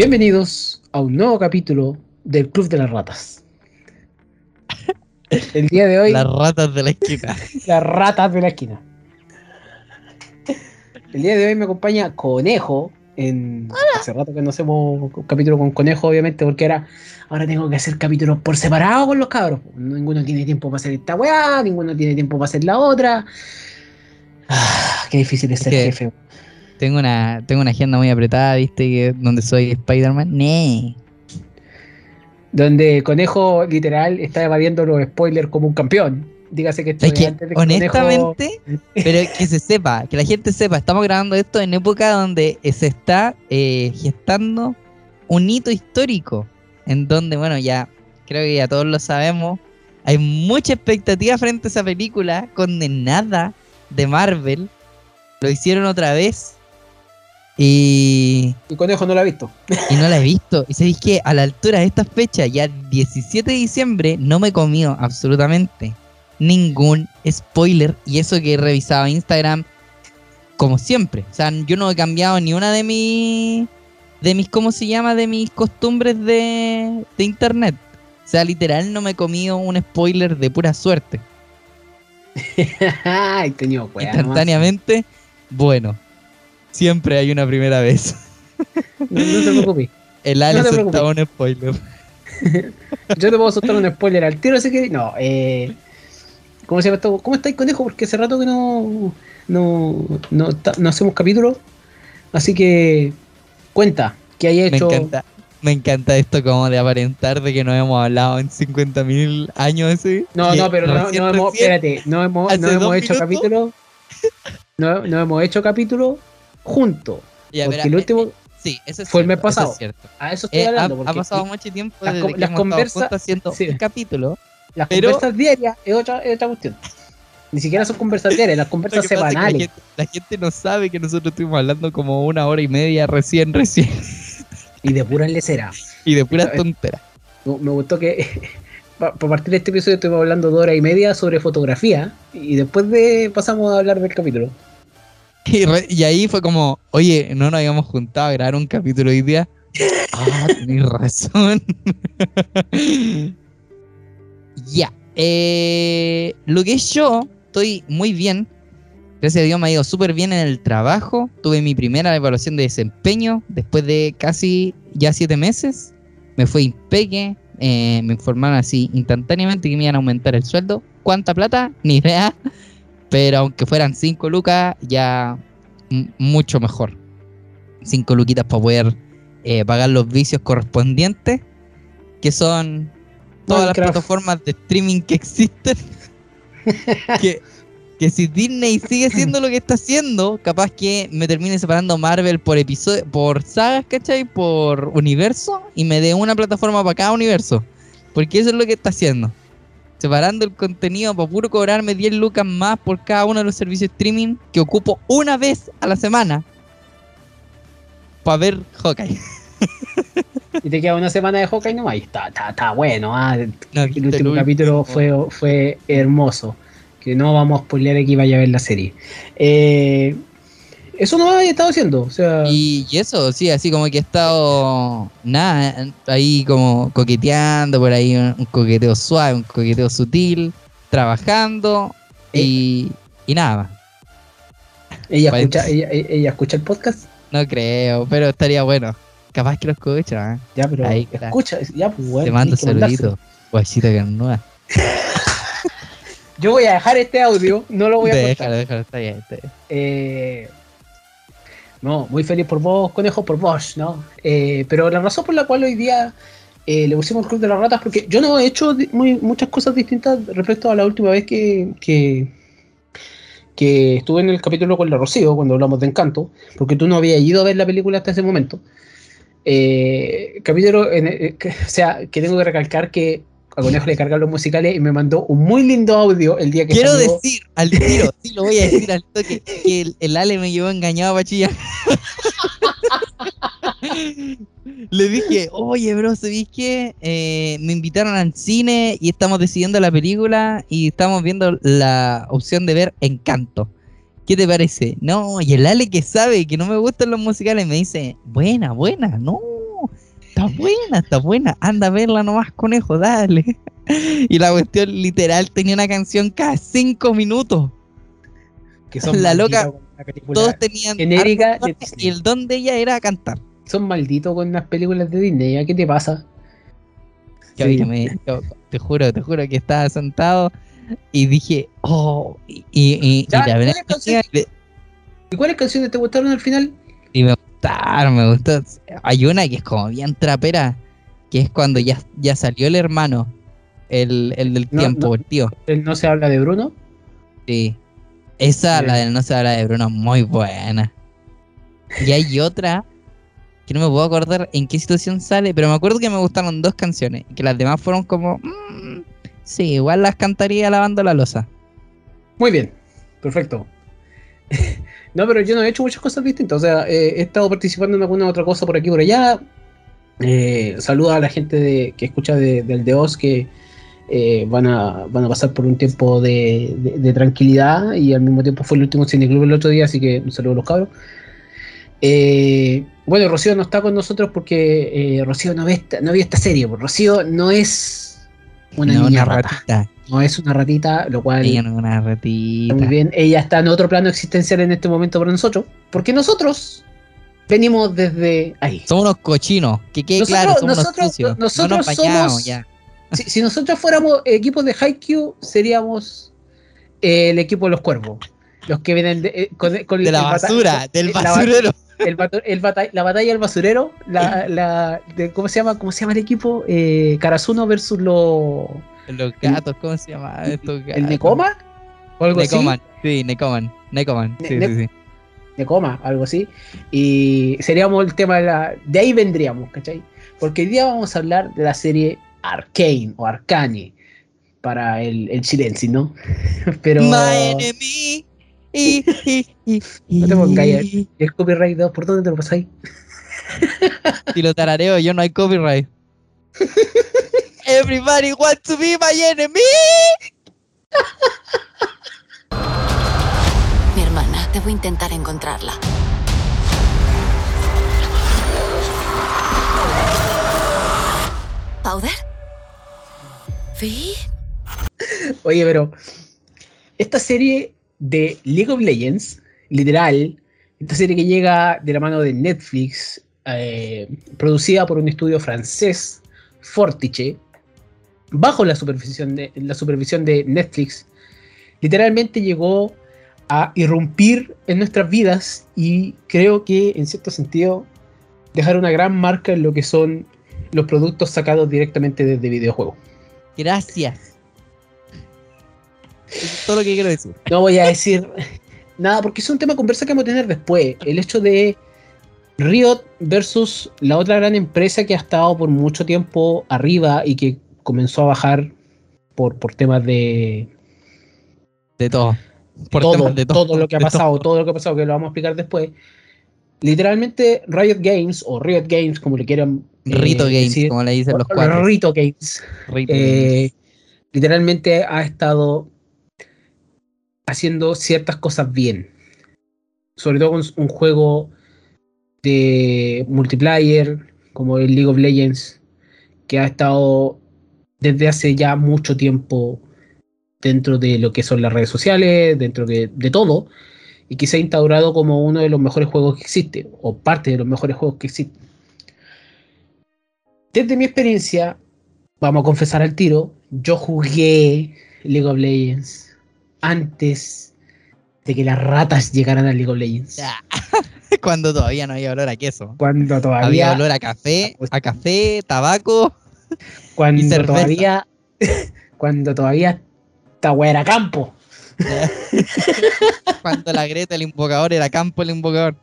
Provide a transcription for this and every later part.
Bienvenidos a un nuevo capítulo del Club de las Ratas. El día de hoy. Las ratas de la esquina. las ratas de la esquina. El día de hoy me acompaña Conejo. En, hace rato que no hacemos un capítulo con Conejo, obviamente, porque ahora, ahora tengo que hacer capítulos por separado con los cabros. Ninguno tiene tiempo para hacer esta weá, ninguno tiene tiempo para hacer la otra. Ah, qué difícil es ser jefe. Tengo una, tengo una agenda muy apretada, ¿viste? Que donde soy Spider-Man. Nee. Donde Conejo literal está evadiendo los spoilers como un campeón. Dígase que esto Es que, antes de que Conejo- honestamente, pero que se sepa, que la gente sepa, estamos grabando esto en época donde se está eh, gestando un hito histórico, en donde, bueno, ya creo que ya todos lo sabemos, hay mucha expectativa frente a esa película condenada de Marvel, lo hicieron otra vez y, Y Conejo no lo ha visto. y no la he visto. Y sabéis que a la altura de esta fecha, ya 17 de diciembre, no me comió absolutamente ningún spoiler. Y eso que he revisado Instagram como siempre. O sea, yo no he cambiado ni una de mis. de mis, ¿cómo se llama? de mis costumbres de, de internet. O sea, literal no me he comido un spoiler de pura suerte. Ay, weá, nomás. Instantáneamente, bueno. Siempre hay una primera vez. No, no te preocupes. El Ale No soltaba un spoiler. Yo te puedo soltar un spoiler al tiro, así que. No, eh. ¿Cómo se llama esto? ¿Cómo estáis, Conejo? Porque hace rato que no. No, no, no hacemos capítulo. Así que. Cuenta, que hay Me hecho. encanta, me encanta esto como de aparentar de que no hemos hablado en 50.000 años ese. No, no, pero no, no hemos. Espérate, no hemos, no hemos hecho capítulo. No, no hemos hecho capítulo juntos. Ya, porque verá, el eh, último. eh, sí, eso es fue el mes eso pasado. es cierto. A eso estoy Eh, ha, hablando. ha Porque pasado mucho tiempo las desde con- que las hemos estado conversa- juntos haciendo sí. un capítulo. las pero- conversas diarias es otra, es otra cuestión. Ni siquiera son conversas diarias, las conversas que pasa es que la, semanales. gente, la gente no sabe que nosotros estuvimos hablando como una hora y media recién, recién. Y de pura lecera. Y de pura tontera. Me gustó que por partir de este episodio estuvimos hablando de hora y media sobre fotografía y después de pasamos a hablar del capítulo. Y, re- y ahí fue como, oye, no nos habíamos juntado a grabar un capítulo hoy día. Ah, tenés razón. ya. eh, lo que es yo, estoy muy bien. Gracias a Dios me ha ido súper bien en el trabajo. Tuve mi primera evaluación de desempeño después de casi ya siete meses. Me fue impeque. eh, me informaron así instantáneamente que me iban a aumentar el sueldo. ¿Cuánta plata? Ni idea. Pero aunque fueran 5 lucas, ya mucho mejor. 5 luquitas para poder eh, pagar los vicios correspondientes, que son todas las plataformas de streaming que existen. que, que si Disney sigue haciendo lo que está haciendo, capaz que me termine separando Marvel por episodio, por sagas, ¿cachai? Por universo, y me dé una plataforma para cada universo. Porque eso es lo que está haciendo separando el contenido para puro cobrarme 10 lucas más por cada uno de los servicios streaming que ocupo una vez a la semana para ver Hawkeye. Y te queda una semana de Hawkeye nomás y está, está, está bueno. ah. No, El último capítulo fue, fue hermoso. Que no vamos a spoilear aquí vaya a ver la serie. Eh, eso no había estado haciendo. O sea, Y, y eso, sí, así como que he estado, nada, ahí como coqueteando, por ahí un, un coqueteo suave, un coqueteo sutil, trabajando y, y nada más. ella, escucha, ella, ella escucha el podcast. No creo, pero estaría bueno. Capaz que lo escucha, ¿eh? Ya, pero Ahí, escucha. Ya, pues, bueno, Te mando saluditos, guachita carnuda. Yo voy a dejar este audio, no lo voy a cortar. Déjalo, déjalo, está bien, está bien. Eh, no, muy feliz por vos, conejo, por vos, ¿no? Eh, pero la razón por la cual hoy día eh, le pusimos el Club de las Ratas, porque yo no he hecho muchas cosas distintas respecto a la última vez que, que, estuve en el capítulo con la Rocío, cuando hablamos de Encanto, porque tú no habías ido a ver la película hasta ese momento. Eh, capítulo, eh, o sea, que tengo que recalcar que a Conejo le cargan los musicales y me mandó un muy lindo audio el día que Quiero salió. decir al tiro, sí lo voy a decir al toque, que el, el Ale me llevó engañado a chillar. Le dije, oye, bro, ¿sabéis qué? Eh, me invitaron al cine y estamos decidiendo la película y estamos viendo la opción de ver Encanto. ¿Qué te parece? No, y el Ale que sabe que no me gustan los musicales me dice, buena, buena, no. Está buena, está buena. Anda a verla nomás, conejo, dale. Y la cuestión literal tenía una canción cada cinco minutos. Que son La loca, Todos tenían genérica de y el don de ella era cantar. Son malditos con las películas de Disney. ¿ya? ¿Qué te pasa? Yo, Sí. me- yo te juro, te juro que estaba sentado y dije, oh, y, y, y- Ya, y la verdad ¿cuál es la es que- ¿Y cuáles canciones te gustaron al final? y me gustaron, me gustó. Hay una que es como bien trapera, que es cuando ya, ya salió el hermano, el, el del No, tiempo, no. el tío. El No se habla de Bruno. Sí. Esa, la de No se habla de Bruno, muy buena. Y hay otra que no me puedo acordar en qué situación sale, pero me acuerdo que me gustaron dos canciones y que las demás fueron como, mm, sí, igual las cantaría lavando la losa. Muy bien, perfecto. no, pero yo no he hecho muchas cosas distintas. O sea, eh, he estado participando en alguna otra cosa por aquí y por allá. Eh, saluda a la gente de, que escucha de- del de Oz que eh, van, a, van a pasar por un tiempo de, de- de tranquilidad y al mismo tiempo fue el último cineclub el otro día, así que un saludo a los cabros. Eh, bueno, Rocío no está con nosotros porque eh, Rocío no ve, esta, no vio esta serie. porque Rocío no es una No, niña una rata. ratita. No es una ratita, lo cual Ella no es una ratita. Muy bien, ella está en otro plano existencial en este momento para nosotros, porque nosotros venimos desde ahí. Somos unos cochinos, que quede Nosotros- claro, somos nosotros- unos nosotros no nos bañamos somos- ya. Si, si nosotros fuéramos equipos de Haikyuu, seríamos eh, el equipo de los cuervos. Los que vienen de, eh, con, con De la basura, del la ba- basurero. El el bata- la batalla del basurero, la, la- de- ¿cómo se llama? ¿Cómo se llama el equipo? Eh, Karasuno versus los Los gatos, ¿cómo se llama? Estos gatos. el Nekoma o algo así. Sí, Necoman. Necoman, sí, Ne- sí, sí. Necoma, algo así. Y seríamos el tema de la. De ahí vendríamos, ¿cachai? Porque hoy día vamos a hablar de la serie Arcane o Arcane para el, el chilense, ¿no? Pero. My enemy. No te pongas ahí. i. ¿El copyright 2 por dónde te lo pasáis? Si lo tarareo, yo no hay copyright. Everybody wants to be my enemy. Mi hermana, debo intentar encontrarla. ¿Powder? ¿Vi? Oye, pero. Esta serie de League of Legends, literal, esta serie que llega de la mano de Netflix, eh, producida por un estudio francés, Fortiche, bajo la supervisión de, la supervisión de Netflix, literalmente llegó a irrumpir en nuestras vidas y creo que en cierto sentido dejar una gran marca en lo que son los productos sacados directamente desde videojuegos. Gracias. Eso es todo lo que quiero decir. No voy a decir nada porque es un tema de conversa que vamos a tener después. El hecho de Riot versus la otra gran empresa que ha estado por mucho tiempo arriba y que comenzó a bajar por, por temas de De todo. Por todo, temas de todo lo que ha pasado, todo lo que ha pasado, que lo vamos a explicar después. Literalmente Riot Games o Riot Games, como le quieran eh, Rito Games, decir, como le dicen los cuatro. Rito Games Rito eh, literalmente ha estado haciendo ciertas cosas bien. Sobre todo con un juego de multiplayer como el League of Legends, que ha estado desde hace ya mucho tiempo dentro de lo que son las redes sociales, dentro de, todo, y que se ha instaurado como uno de los mejores juegos que existe, o parte de los mejores juegos que existen. Desde mi experiencia, vamos a confesar al tiro, yo jugué League of Legends antes de que las ratas llegaran a League of Legends. Cuando todavía no había olor a queso. Cuando Había todavía, olor a café, a café, tabaco. y cuando cerveza. todavía, cuando todavía wea era campo. Cuando la Greta, el invocador, era campo el invocador.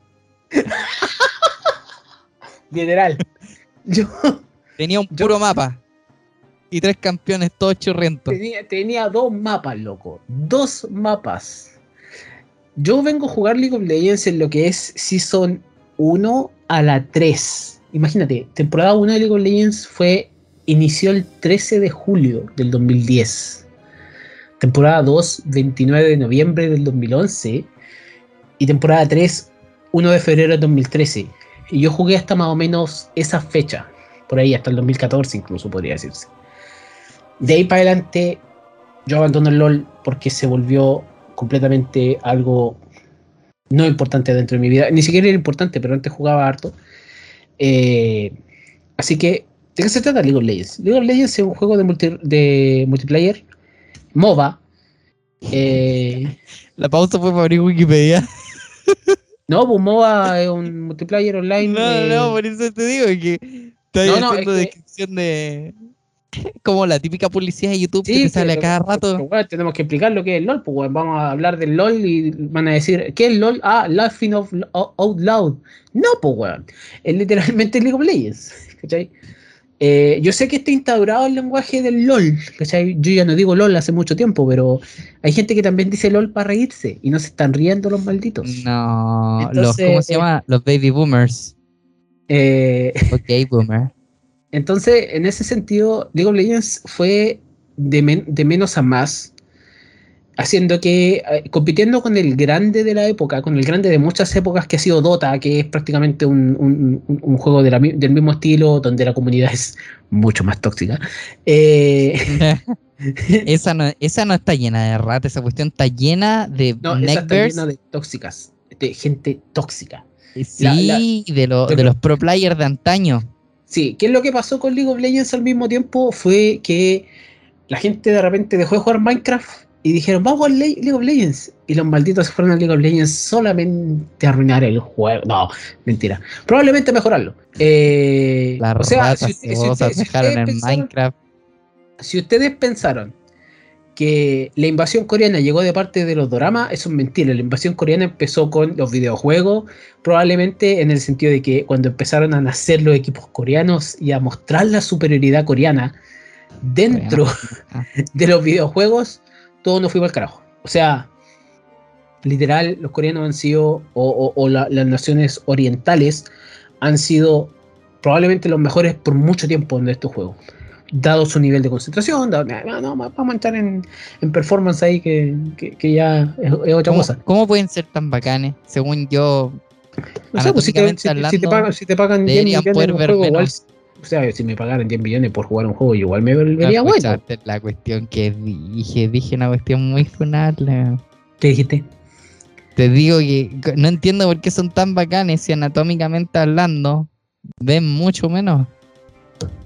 Literal. Yo Tenía un puro mapa. Y tres campeones todos churrientos. tenía, tenía dos mapas, loco. Dos mapas. Yo vengo a jugar League of Legends en lo que es Season 1 a la 3. Imagínate, temporada 1 de League of Legends fue. Inició el 13 de julio del 2010. Temporada 2, 29 de noviembre del 2011. Y temporada 3, 1 de febrero del 2013. Y yo jugué hasta más o menos esa fecha. por ahí hasta el 2014 incluso podría decirse. De ahí para adelante yo abandono el LOL porque se volvió completamente algo no importante dentro de mi vida. Ni siquiera era importante, pero antes jugaba harto. Eh, así que, ¿de qué se trata League of Legends? League of Legends es un juego de, multi- de multiplayer, MOBA. Eh, La pausa fue para abrir Wikipedia. no, pues MOBA es un multiplayer online. No, eh, no, por eso te digo que estoy No, no, haciendo es que- descripción de. Como la típica publicidad de YouTube Sí, que te sale a cada rato. weón, tenemos que explicar lo que es el LOL, pues weón, vamos a hablar del LOL y van a decir, ¿qué es LOL? Ah, Laughing of, Out Loud. No, pues weón, es literalmente League of Legends, ¿cachai? Eh, yo sé que está instaurado el lenguaje del LOL, ¿cachai? Yo ya no digo LOL hace mucho tiempo, pero hay gente que también dice LOL para reírse y no se están riendo los malditos. No, los, Entonces, ¿cómo se eh, llama? Los baby boomers. Eh, Ok, boomer. Entonces, en ese sentido, League of Legends fue de, men- de menos a más, haciendo que, eh, compitiendo con el grande de la época, con el grande de muchas épocas que ha sido Dota, que es prácticamente un, un- un- un juego de la mi- del mismo estilo, donde la comunidad es mucho más tóxica. Eh, esa, no, esa no está llena de rata, esa cuestión está llena de no, esa está llena de tóxicas, de gente tóxica. Sí, la- de, lo- de de lo- los pro players de antaño. Sí, ¿qué es lo que pasó con League of Legends al mismo tiempo? Fue que la gente de repente dejó de jugar Minecraft y dijeron, vamos a Le- League of Legends. Y los malditos se fueron a League of Legends solamente a arruinar el juego. No, mentira. Probablemente mejorarlo. Eh, Las o sea, si, usted- si cebosas usted- si dejaron ustedes en pensaron- Minecraft. si ustedes pensaron que la invasión coreana llegó de parte de los doramas, eso es mentira. La invasión coreana empezó con los videojuegos, probablemente en el sentido de que cuando empezaron a nacer los equipos coreanos y a mostrar la superioridad coreana dentro Ah. de los videojuegos, todo nos fuimos al carajo. O sea, literal, los coreanos han sido, o, o- o la- las naciones orientales han sido probablemente los mejores por mucho tiempo en estos juegos. Dado su nivel de concentración, dado- no, no, vamos a entrar en, en performance ahí que, que- que ya es, es otra ¿Cómo, cosa. cómo pueden ser tan bacanes? Según yo, No sé, pues si te, anatómicamente si- si te hablando, pagan, si te pagan 10 deberían millones juego, igual, o sea, si me pagaran 10 millones por jugar un juego, igual me no volvería bueno. la cuestión que dije. Dije una cuestión muy funable. ¿Qué dijiste? Te digo que no entiendo por qué son tan bacanes si anatómicamente hablando ven mucho menos.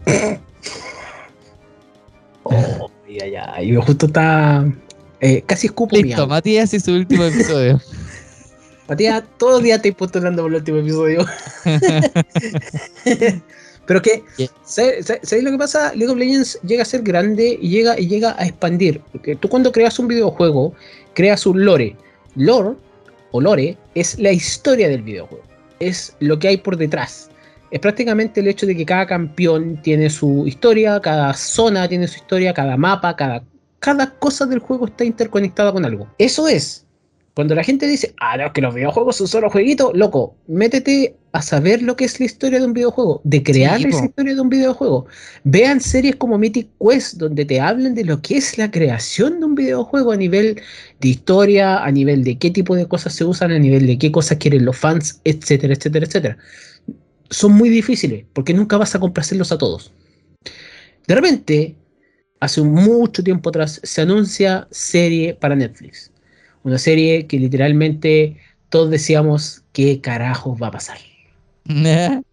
Oh, ya, ya. Y justo está. eh, casi escupo Listo. Matías y su último episodio. Matías, todos los días te postulando por el último episodio. Pero que. ¿sabes sabes lo que pasa? League of Legends llega a ser grande y llega, y llega a expandir. Porque tú cuando creas un videojuego, creas un lore. Lore, o lore, es la historia del videojuego. Es lo que hay por detrás. Es prácticamente el hecho de que cada campeón tiene su historia, cada zona tiene su historia, cada mapa, cada, cada cosa del juego está interconectada con algo. Eso es. Cuando la gente dice, ah, no, es que los videojuegos son solo jueguitos, loco, métete a saber lo que es la historia de un videojuego, de crear Sí, esa historia de un videojuego. Vean series como Mythic Quest, donde te hablan de lo que es la creación de un videojuego a nivel de historia, a nivel de qué tipo de cosas se usan, a nivel de qué cosas quieren los fans, etcétera, etcétera, etcétera. Son muy difíciles, porque nunca vas a complacerlos a todos. De repente, hace mucho tiempo atrás, se anuncia serie para Netflix. Una serie que literalmente todos decíamos, ¿qué carajos va a pasar?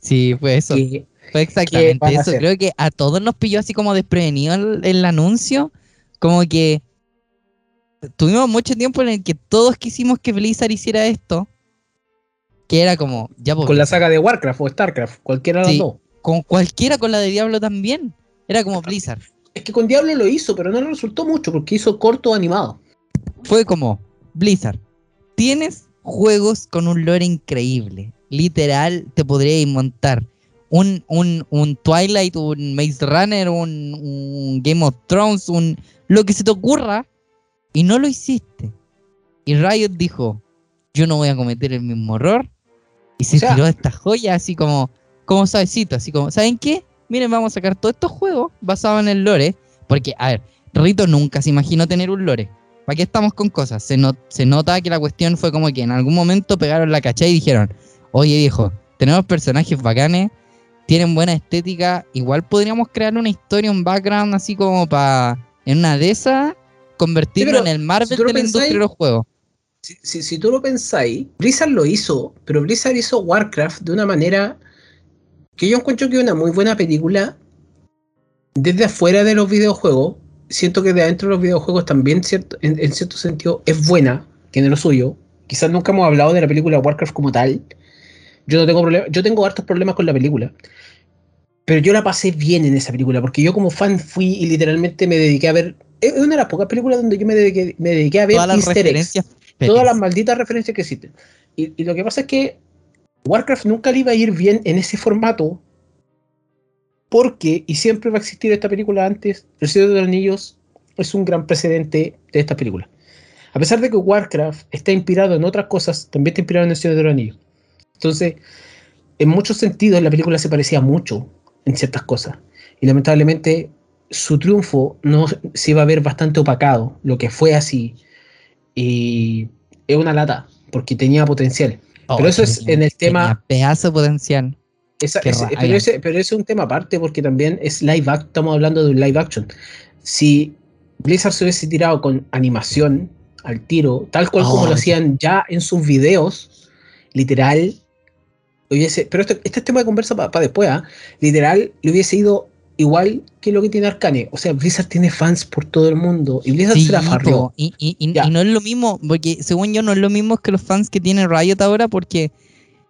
sí, fue eso. ¿Qué- Fue exactamente eso. hacer? Creo que a todos nos pilló así como desprevenido el, el anuncio. Como que tuvimos mucho tiempo en el que todos quisimos que Blizzard hiciera esto. Que era como, ya pues, con la saga de Warcraft o Starcraft, cualquiera de Sí. las dos. con cualquiera, con la de Diablo también. Era como Blizzard. Es que con Diablo lo hizo, pero no le resultó mucho porque hizo corto animado. Fue como, Blizzard, tienes juegos con un lore increíble. Literal, te podríais montar un, un, un Twilight, un Maze Runner, un, un Game of Thrones, un lo que se te ocurra, y no lo hiciste. Y Riot dijo, yo no voy a cometer el mismo error. Y se O sea- tiró esta joya así como, como suavecito, así como, ¿saben qué? Miren, vamos a sacar todos estos juegos basados en el lore. Porque, a ver, Rito nunca se imaginó tener un lore. ¿Para qué estamos con cosas? Se, no- se nota que la cuestión fue como que en algún momento pegaron la cachai y dijeron, oye viejo, tenemos personajes bacanes, tienen buena estética. Igual podríamos crear una historia, un background así como para, en una de esas, convertirlo en el Marvel si de la industria de los juegos. Si, si- si tú lo pensáis, Blizzard lo hizo, pero Blizzard hizo Warcraft de una manera que yo encuentro que es una muy buena película desde afuera de los videojuegos. Siento que de adentro de los videojuegos también cierto, en, en cierto sentido es buena, tiene lo suyo. Quizás nunca hemos hablado de la película Warcraft como tal. Yo no tengo problema, yo tengo hartos problemas con la película. Pero yo la pasé bien en esa película, porque yo como fan fui y literalmente me dediqué a ver. Es una de las pocas películas donde yo me dediqué, me dediqué a ver Todas las easter eggs todas las malditas referencias que existen. Y, y lo que pasa es que Warcraft nunca le iba a ir bien en ese formato. Porque, y siempre va a existir esta película antes, El Señor de los Anillos es un gran precedente de esta película. A pesar de que Warcraft está inspirado en otras cosas, también está inspirado en El Señor de los Anillos. Entonces, en muchos sentidos, la película se parecía mucho en ciertas cosas. Y lamentablemente, su triunfo no se iba a ver bastante opacado, lo que fue así. Y es una lata, porque tenía potencial. Oh, pero eso es en el tema- Pedazo potencial. Esa- pero, ese, pero ese es un tema aparte, porque también es live action, estamos hablando de un live action. Si Blizzard se hubiese tirado con animación al tiro, tal cual como Oh, lo hacían ya en sus videos, literal, hubiese, pero esto- este es tema de conversa para después, ¿ah? literal, le hubiese ido igual que lo que tiene Arcane. O sea, Blizzard tiene fans por todo el mundo y Blizzard Sí, se la farrió. y, y- y- Ya. y no es lo mismo, porque según yo no es lo mismo que los fans que tiene Riot ahora, porque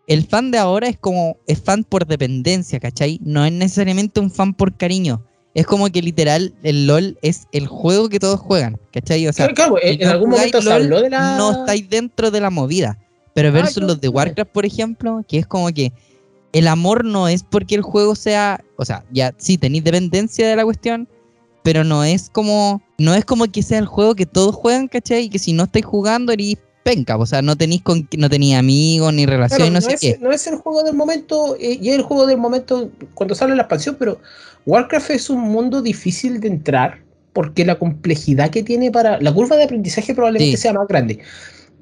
el fan de ahora es como, es fan por dependencia, ¿cachai? No es necesariamente un fan por cariño. Es como que literal el LOL es el juego que todos juegan, ¿cachai? O sea, Claro, en, algún momento se habló de la. no estáis dentro de la movida. Pero versus yo- los de Warcraft, por ejemplo, que es como que el amor no es porque el juego sea, o sea, ya sí tenéis dependencia de la cuestión, pero no es como no es como que sea el juego que todos juegan, ¿cachai? Y que si no estáis jugando eres penca, o sea, no tenéis con no tenéis amigos ni relación, Claro, no, no, sé es, qué. no es el juego del momento, eh, y es el juego del momento cuando sale la expansión, pero Warcraft es un mundo difícil de entrar porque la complejidad que tiene para. La curva de aprendizaje probablemente Sí. sea más grande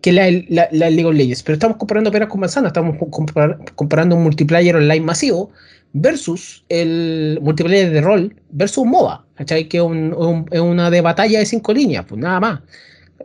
que la, la, League of Legends, pero estamos comparando peras con manzanas, estamos compar- comparando un multiplayer online masivo versus el multiplayer de rol versus MOBA, ¿cachai? Que es una de batalla de cinco líneas, pues nada más.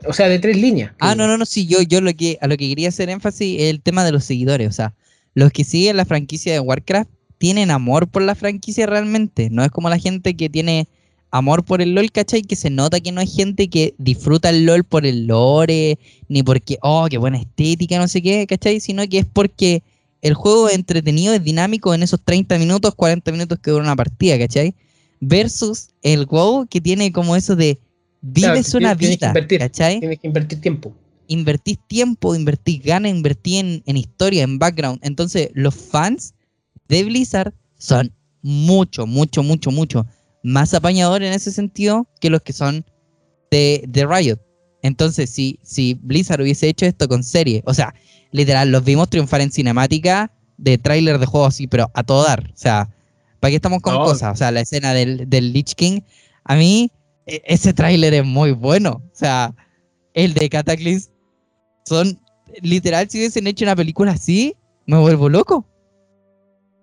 O sea, de tres líneas. Ah, no, no, no, sí, yo, yo lo que, a lo que quería hacer énfasis es el tema de los seguidores. O sea, los que siguen la franquicia de Warcraft tienen amor por la franquicia realmente. No es como la gente que tiene amor por el LOL, ¿cachai? Que se nota que no hay gente que disfruta el LOL por el lore, ni porque, oh, qué buena estética, no sé qué, ¿cachai? Sino que es porque el juego es entretenido, es dinámico en esos 30 minutos, 40 minutos que dura una partida, ¿cachai? Versus el WoW que tiene como eso de vives una tienes que vida, invertir. ¿cachai? Tienes que invertir tiempo. invertís tiempo, invertís ganas, invertís en, en historia, en background. Entonces, los fans de Blizzard son mucho, mucho, mucho, mucho más apañadores en ese sentido que los que son de, de Riot. Entonces, si, si Blizzard hubiese hecho esto con serie, o sea, literal, los vimos triunfar en cinemática de tráiler de juegos así, pero a todo dar. O sea, ¿para qué estamos con No. cosas? O sea, la escena del, del Lich King, a mí e- ese tráiler es muy bueno. O sea, el de Cataclysm son literal si hubiesen hecho una película así, me vuelvo loco.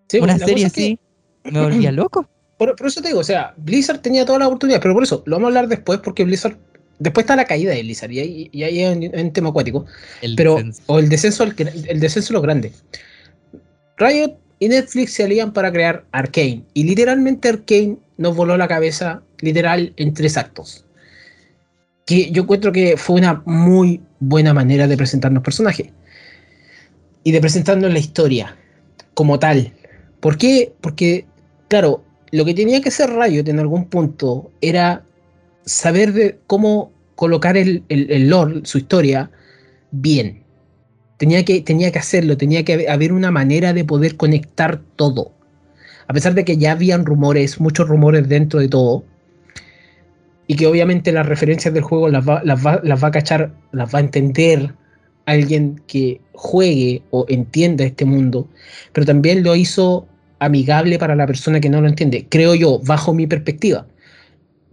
Sí, una serie que- así, me volvía loco. Por, por eso te digo, o sea, Blizzard tenía toda la oportunidad, pero por eso lo vamos a hablar después, porque Blizzard. Después está la caída de Blizzard, y ahí, y ahí es un, un tema acuático. El Pero, descenso. o el descenso, que- el descenso de los grandes. Riot y Netflix se alían para crear Arkane, y literalmente Arkane nos voló la cabeza, literal, en tres actos. Que yo encuentro que fue una muy buena manera de presentarnos personajes y de presentarnos la historia como tal. ¿Por qué? Porque, claro, lo que tenía que hacer Riot en algún punto era saber de cómo colocar el, lore, su historia, bien. Tenía que, tenía que hacerlo, tenía que haber una manera de poder conectar todo. A pesar de que ya habían rumores, muchos rumores dentro de todo, y que obviamente las referencias del juego las va, va, las va a cachar, las va a entender alguien que juegue o entienda este mundo, pero también lo hizo amigable para la persona que no lo entiende, creo yo, bajo mi perspectiva.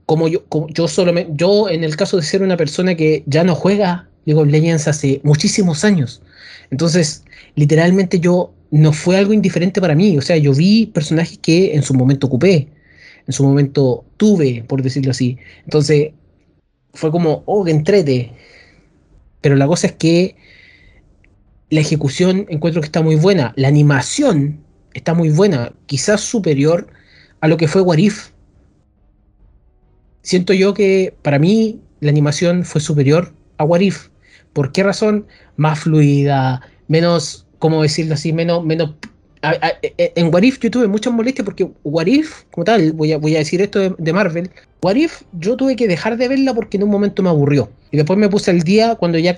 Como yo, yo solamente, yo en el caso de ser una persona que ya no juega League of Legends hace muchísimos años, entonces literalmente yo no fue algo indiferente para mí. O sea, yo vi personajes que en su momento ocupé, en su momento tuve, por decirlo así. Entonces, fue como, oh, que entrete. Pero la cosa es que la ejecución encuentro que está muy buena. La animación está muy buena. Quizás superior a lo que fue Warif. Siento yo que para mí la animación fue superior a Warif. ¿Por qué razón? Más fluida, menos, ¿cómo decirlo así? Menos, menos e, e, en What If yo tuve muchas molestias porque What If, como tal, voy a, voy a decir esto de, Marvel, What If yo tuve que dejar de verla porque en un momento me aburrió. Y después me puse el día cuando ya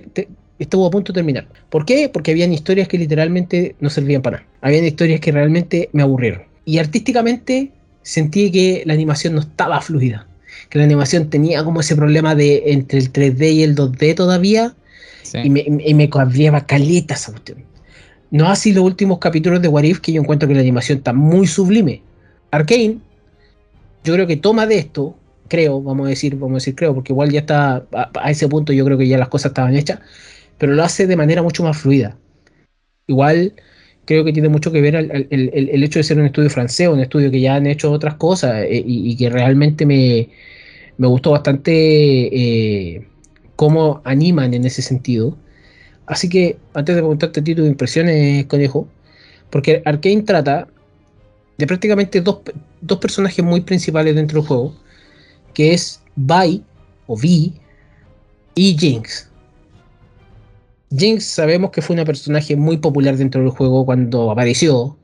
estuvo a punto de terminar. ¿Por qué? Porque habían historias que literalmente no servían para nada. Habían historias que realmente me aburrieron. Y artísticamente sentí que la animación no estaba fluida. Que la animación tenía como ese problema de entre el 3D y el 2D todavía. Y me, y me caleta esa cuestión. No así los últimos capítulos de What If, que yo encuentro que la animación está muy sublime. Arkane, yo creo que toma de esto, creo, vamos a decir, vamos a decir creo, porque igual ya está a, ese punto yo creo que ya las cosas estaban hechas, pero lo hace de manera mucho más fluida. Igual creo que tiene mucho que ver el, hecho de ser un estudio francés, un estudio que ya han hecho otras cosas eh, y, que realmente me, gustó bastante eh, cómo animan en ese sentido. Así que, antes de preguntarte a ti tus impresiones, conejo, porque Arkane trata de prácticamente dos, personajes muy principales dentro del juego, que es Vi o Vi y Jinx. Jinx sabemos que fue una personaje muy popular dentro del juego cuando apareció.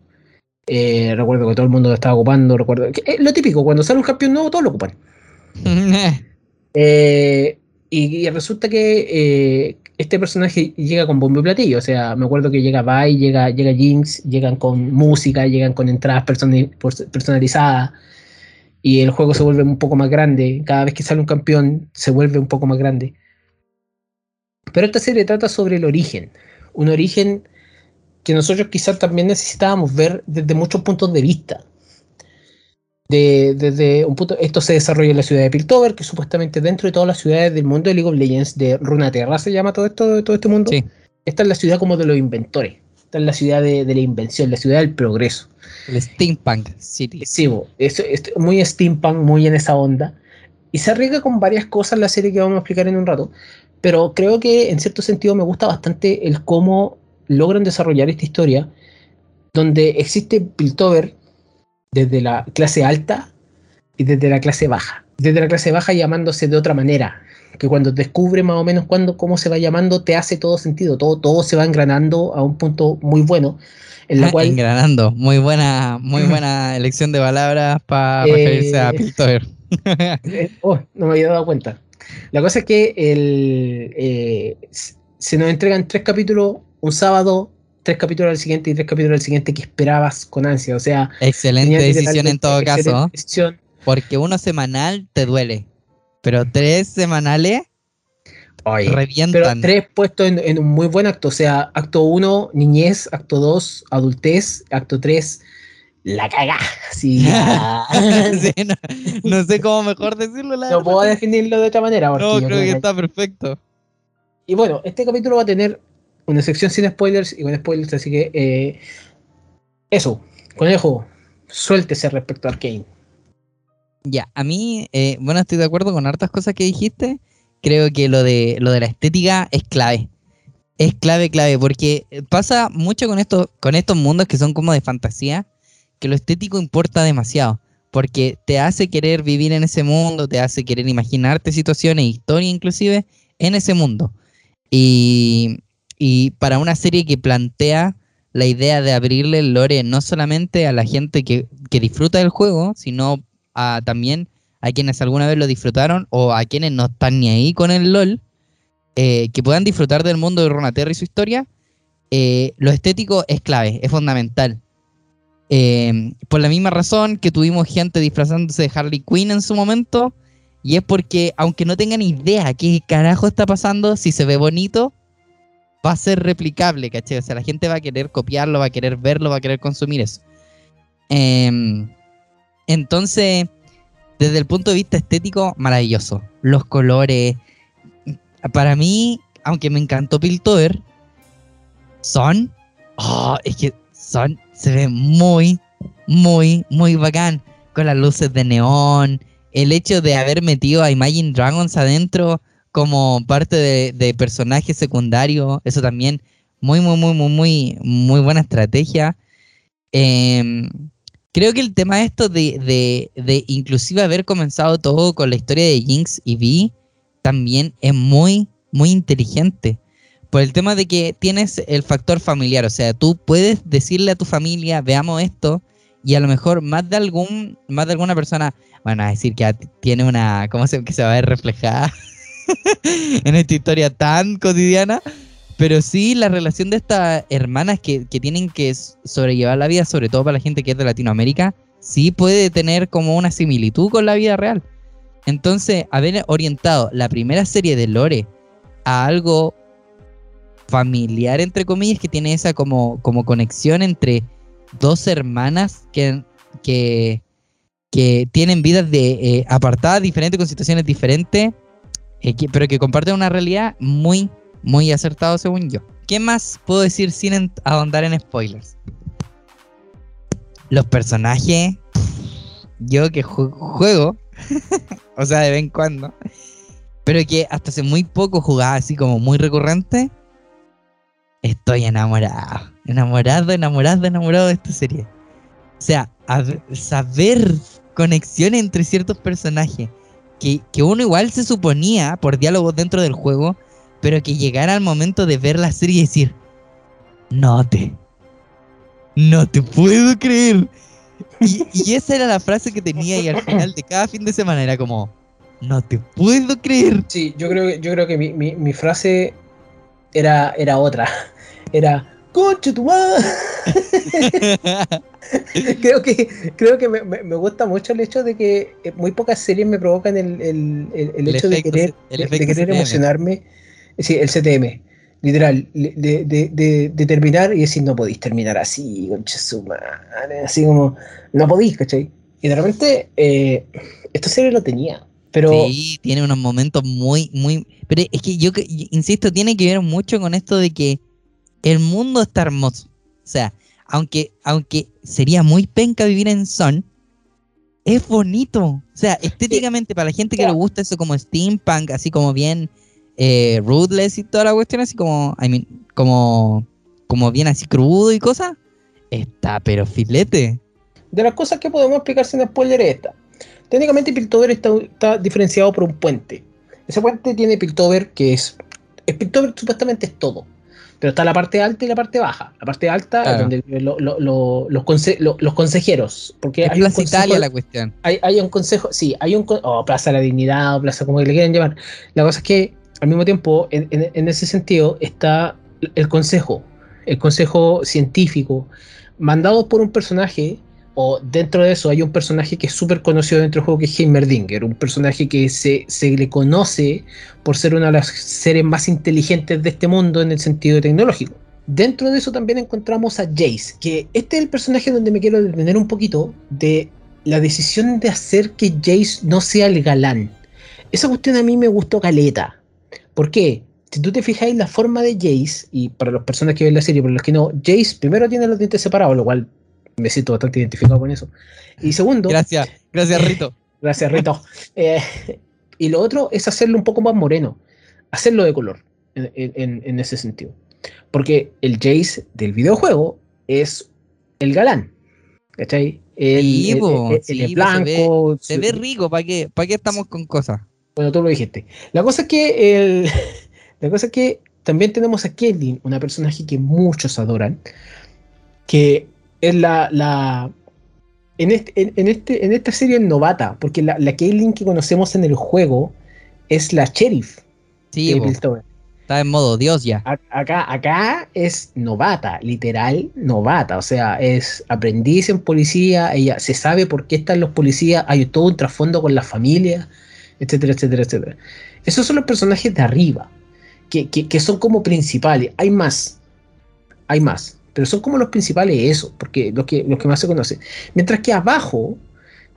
Eh, recuerdo que todo el mundo lo estaba ocupando. Recuerdo que, lo típico, cuando sale un campeón nuevo, todos lo ocupan. eh, y, resulta que eh, este personaje llega con bombo y platillo. O sea, me acuerdo que llega Vi, llega, llega Jinx, llegan con música, llegan con entradas personalizadas. Y el juego se vuelve un poco más grande. Cada vez que sale un campeón, se vuelve un poco más grande. Pero esta serie trata sobre el origen. Un origen que nosotros quizás también necesitábamos ver desde muchos puntos de vista desde un punto, esto se desarrolla en la ciudad de Piltover, que supuestamente dentro de todas las ciudades del mundo de League of Legends, de Runaterra se llama todo esto, todo este mundo. Esta es la ciudad como de los inventores. Esta es la ciudad de, la invención, la ciudad del progreso. El Steampunk City. Sí, es, muy steampunk, muy en esa onda. Y se arriesga con varias cosas la serie que vamos a explicar en un rato. Pero creo que en cierto sentido me gusta bastante el cómo logran desarrollar esta historia, donde existe Piltover, desde la clase alta y desde la clase baja. Desde la clase baja llamándose de otra manera, que cuando descubre más o menos cuándo, cómo se va llamando, te hace todo sentido, todo, todo se va engranando a un punto muy bueno. En la cual, engranando, muy buena, muy buena elección de palabras para eh, referirse a Piltover. Eh, oh, no me había dado cuenta. La cosa es que el, eh, se nos entregan tres capítulos un sábado, tres capítulos al siguiente y tres capítulos al siguiente que esperabas con ansia. O sea, excelente decisión en todo caso. Porque uno semanal te duele, pero tres semanales revientan. Pero tres puestos en, un muy buen acto. O sea, acto uno, niñez, acto dos, adultez, acto tres, la cagá. Sí, no, sé cómo mejor decirlo. no puedo definirlo de otra manera. No, creo que está perfecto. Y bueno, este capítulo va a tener una sección sin spoilers y con spoilers, así que eh, eso, conejo, suéltese respecto a Arkane. Ya, a mí, eh, bueno, estoy de acuerdo con hartas cosas que dijiste. Creo que lo de, lo de la estética es clave. Es clave, clave, porque pasa mucho con, esto, con estos mundos que son como de fantasía, que lo estético importa demasiado, porque te hace querer vivir en ese mundo, te hace querer imaginarte situaciones, historia inclusive, en ese mundo. Y, y para una serie que plantea la idea de abrirle el lore no solamente a la gente que, disfruta del juego, sino a, también a quienes alguna vez lo disfrutaron o a quienes no están ni ahí con el LOL, eh, que puedan disfrutar del mundo de Runaterra y su historia, eh, lo estético es clave, es fundamental. Eh, por la misma razón que tuvimos gente disfrazándose de Harley Quinn en su momento, y es porque, aunque no tengan idea qué carajo está pasando, si se ve bonito, va a ser replicable, ¿cachai? O sea, la gente va a querer copiarlo, va a querer verlo, va a querer consumir eso. Em, entonces, desde el punto de vista estético, maravilloso. Los colores. Para mí, aunque me encantó Piltover, son. Oh, es que son, se ve muy, muy, muy bacán. Con las luces de neón. El hecho de haber metido a Imagine Dragons adentro como parte de, de personaje secundario. Eso también. Muy, muy, muy, muy, muy, muy buena estrategia. Em, creo que el tema esto de, de, de inclusive haber comenzado todo con la historia de Jinx y Vi también es muy, muy inteligente. Por el tema de que tienes el factor familiar, o sea, tú puedes decirle a tu familia, veamos esto, y a lo mejor más de algún, más de alguna persona, van a decir que tiene una, ¿cómo se, que se va a ver reflejada en esta historia tan cotidiana? Pero sí, la relación de estas hermanas que, que tienen que sobrellevar la vida, sobre todo para la gente que es de Latinoamérica, sí puede tener como una similitud con la vida real. Entonces, haber orientado la primera serie de Lore a algo familiar, entre comillas, que tiene esa como, como conexión entre dos hermanas que, que, que tienen vidas de, eh, apartadas, diferentes, con situaciones diferentes, eh, pero que comparten una realidad muy, muy acertado según yo. ¿Qué más puedo decir sin ahondar en spoilers? Los personajes, yo que juego, o sea, de vez en cuando, pero que hasta hace muy poco jugaba así como muy recurrente, estoy enamorado, enamorado, enamorado, enamorado de esta serie. O sea, saber conexión entre ciertos personajes que, que, uno igual se suponía por diálogos dentro del juego, pero que llegara al momento de ver la serie y decir, no te, no te puedo creer. Y, esa era la frase que tenía y al final de cada fin de semana era como, no te puedo creer. Sí, yo creo, yo creo que mi frase era, era otra. Era, ¡Conche tu madre! creo que, creo que me, me, gusta mucho el hecho de que eh, muy pocas series me provocan el, el, el, el hecho de querer, de, querer emocionarme. Sí, el CTM. Literal, de, de, de, terminar y decir, no podéis terminar así, conche su madre. Así como, no podéis, ¿cachai? Y de repente, eh, esta serie lo tenía. Pero... Sí, tiene unos momentos muy, muy... Pero es que yo, insisto, tiene que ver mucho con esto de que el mundo está hermoso. O sea, aunque, aunque sería muy penca vivir en Son, es bonito. O sea, estéticamente, para la gente que le gusta eso como steampunk, así como bien eh, ruthless y toda la cuestión, así como, I mean, como, como bien así crudo y cosas, está pero filete. De las cosas que podemos explicar sin spoiler es esta. Técnicamente Piltover está, está, diferenciado por un puente. Ese puente tiene Piltover que es... El Piltover supuestamente es todo. Pero está la parte alta y la parte baja. La parte alta es donde lo, lo, los, los, consejeros. Porque hay Plaza Italia la cuestión. Hay, hay, un consejo, sí, hay un. O Plaza de la Dignidad, o Plaza como le quieran llamar. La cosa es que al mismo tiempo, en, en, en ese sentido, está el consejo. El consejo científico, mandado por un personaje o dentro de eso hay un personaje que es súper conocido dentro del juego que es Heimerdinger, un personaje que se, se, le conoce por ser una de las seres más inteligentes de este mundo en el sentido tecnológico. Dentro de eso también encontramos a Jace, que este es el personaje donde me quiero detener un poquito de la decisión de hacer que Jace no sea el galán. Esa cuestión a mí me gustó caleta. ¿Por qué? Si tú te fijáis la forma de Jace, y para las personas que ven la serie, por los que no, Jace primero tiene los dientes separados, lo cual me siento bastante identificado con eso. Y segundo. Gracias, gracias Rito. gracias Rito. Eh, y lo otro es hacerlo un poco más moreno, hacerlo de color, en, en, en ese sentido. Porque el Jace del videojuego es el galán. ¿Cachai? El, el, el, blanco. Se ve, se ve rico, ¿para qué, ¿para qué estamos con cosas? Bueno, tú lo dijiste. La cosa es que el, la cosa es que también tenemos a Kelly, una personaje que muchos adoran, que es la, la en, este, en, este, en esta serie es novata, porque la, la Caitlyn que conocemos en el juego es la sheriff. Sí, está en modo Dios ya. acá, acá es novata, literal novata, o sea, es aprendiz en policía, ella se sabe por qué están los policías, hay todo un trasfondo con la familia, etcétera, etcétera, etcétera. Esos son los personajes de arriba, que, que, que son como principales, hay más, hay más pero son como los principales eso, porque los que, los que más se conocen. Mientras que abajo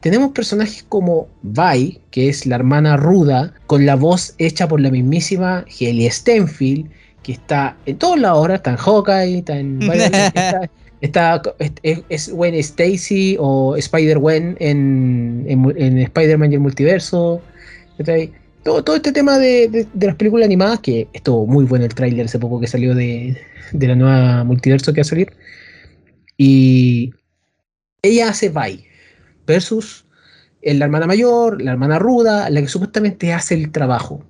tenemos personajes como Vi, que es la hermana ruda, con la voz hecha por la mismísima Haley Stenfield, que está en todos lados ahora, está en Hawkeye, está en... Está, es, es Gwen Stacy o Spider-Gwen en, en, en Spider-Man y el multiverso. ¿cachai? Todo, todo este tema de, de- de las películas animadas, que estuvo muy bueno el tráiler hace poco que salió de, de la nueva multiverso que va a salir. Y ella hace Vi versus la hermana mayor, la hermana ruda, la que supuestamente hace el trabajo.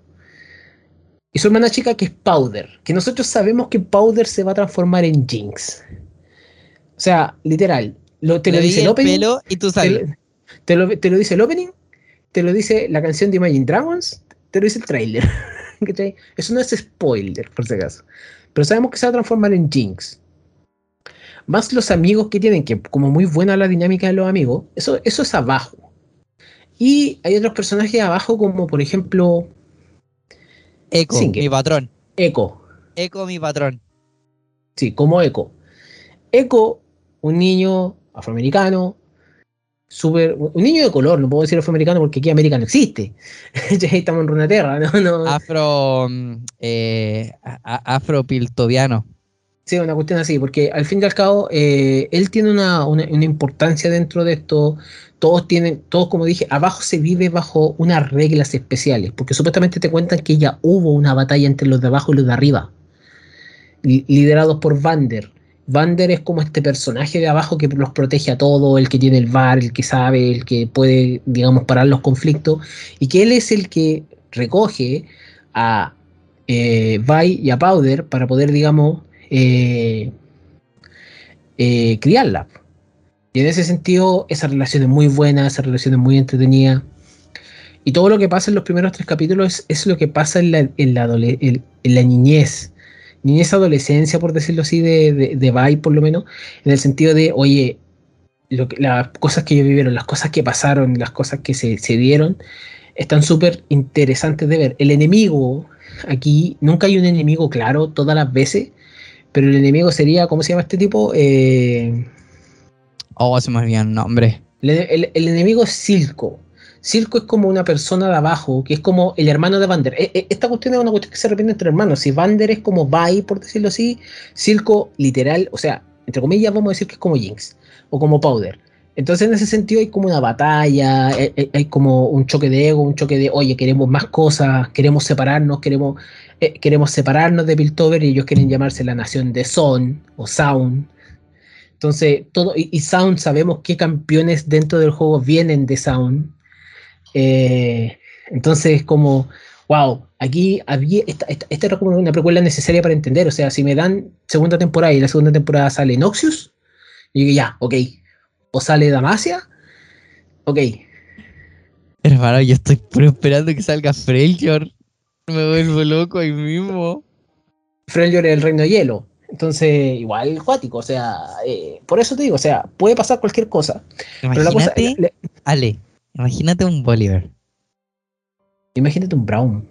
Y su hermana chica que es Powder, que nosotros sabemos que Powder se va a transformar en Jinx. O sea, literal, lo, te lo dice di el opening, pelo y tú te, sales. lo- te lo, te lo dice el opening, te lo dice la canción de Imagine Dragons, te lo dice el trailer. ¿cachai? Eso no es spoiler, por si acaso. Pero sabemos que se va a transformar en Jinx. Más los amigos que tienen, que como muy buena la dinámica de los amigos, eso, eso es abajo. Y hay otros personajes abajo, como por ejemplo Echo, Singer. mi patrón. Echo. Echo, mi patrón. Sí, como Echo. Echo, un niño afroamericano, súper. Un niño de color, no puedo decir afroamericano porque aquí América no existe. Estamos en Runeterra, ¿no? no Afro. mm, Eh, afropiltoviano. Sí, una cuestión así, porque al fin y al cabo eh, él tiene una, una- una importancia dentro de esto. Todos tienen, todos como dije, abajo se vive bajo unas reglas especiales, porque supuestamente te cuentan que ya hubo una batalla entre los de abajo y los de arriba, li- liderados por Vander. Vander es como este personaje de abajo que los protege a todos, el que tiene el bar, el que sabe, el que puede, digamos, parar los conflictos, y que él es el que recoge a eh, y a Powder para poder, digamos, eh, eh, criarla. Y en ese sentido, esa relación es muy buena, esa relación es muy entretenida. Y todo lo que pasa en los primeros tres capítulos es, lo que pasa en la, en la niñez. Niñez adolescencia, por decirlo así, de, de, de Vi, por lo menos, en el sentido de, oye, lo que, las cosas que ellos vivieron, las cosas que pasaron, las cosas que se, se dieron, están súper interesantes de ver. El enemigo, aquí nunca hay un enemigo claro todas las veces, pero el enemigo sería, ¿cómo se llama este tipo? Eh, Oh, se me olvidó el nombre. el, el- el enemigo es Silco. Silco es como una persona de abajo, que es como el hermano de Vander. E- e- Esta cuestión es una cuestión que se repite entre hermanos. Si Vander es como Vi, por decirlo así, Silco literal, o sea, entre comillas vamos a decir que es como Jinx o como Powder. Entonces en ese sentido hay como una batalla, hay como un choque de ego, un choque de, oye, queremos más cosas, queremos separarnos, queremos, eh, queremos separarnos de Piltover y ellos quieren llamarse la nación de Son o Sound. Entonces, todo, y, y Sound, sabemos qué campeones dentro del juego vienen de Sound. Eh, entonces, como, wow, aquí había, esta, esta, esta era como una precuela necesaria para entender. O sea, si me dan segunda temporada y la segunda temporada sale Noxius, yo digo, ya, ok. O sale Damacia, ok. Hermano, yo estoy esperando que salga Freljord. Me vuelvo loco ahí mismo. Freljord es el reino de hielo. Entonces, igual cuático, o sea, eh, por eso te digo, o sea, puede pasar cualquier cosa. Pero la cosa, Imagínate, le- Ale, imagínate un Bolívar. imagínate un Brown.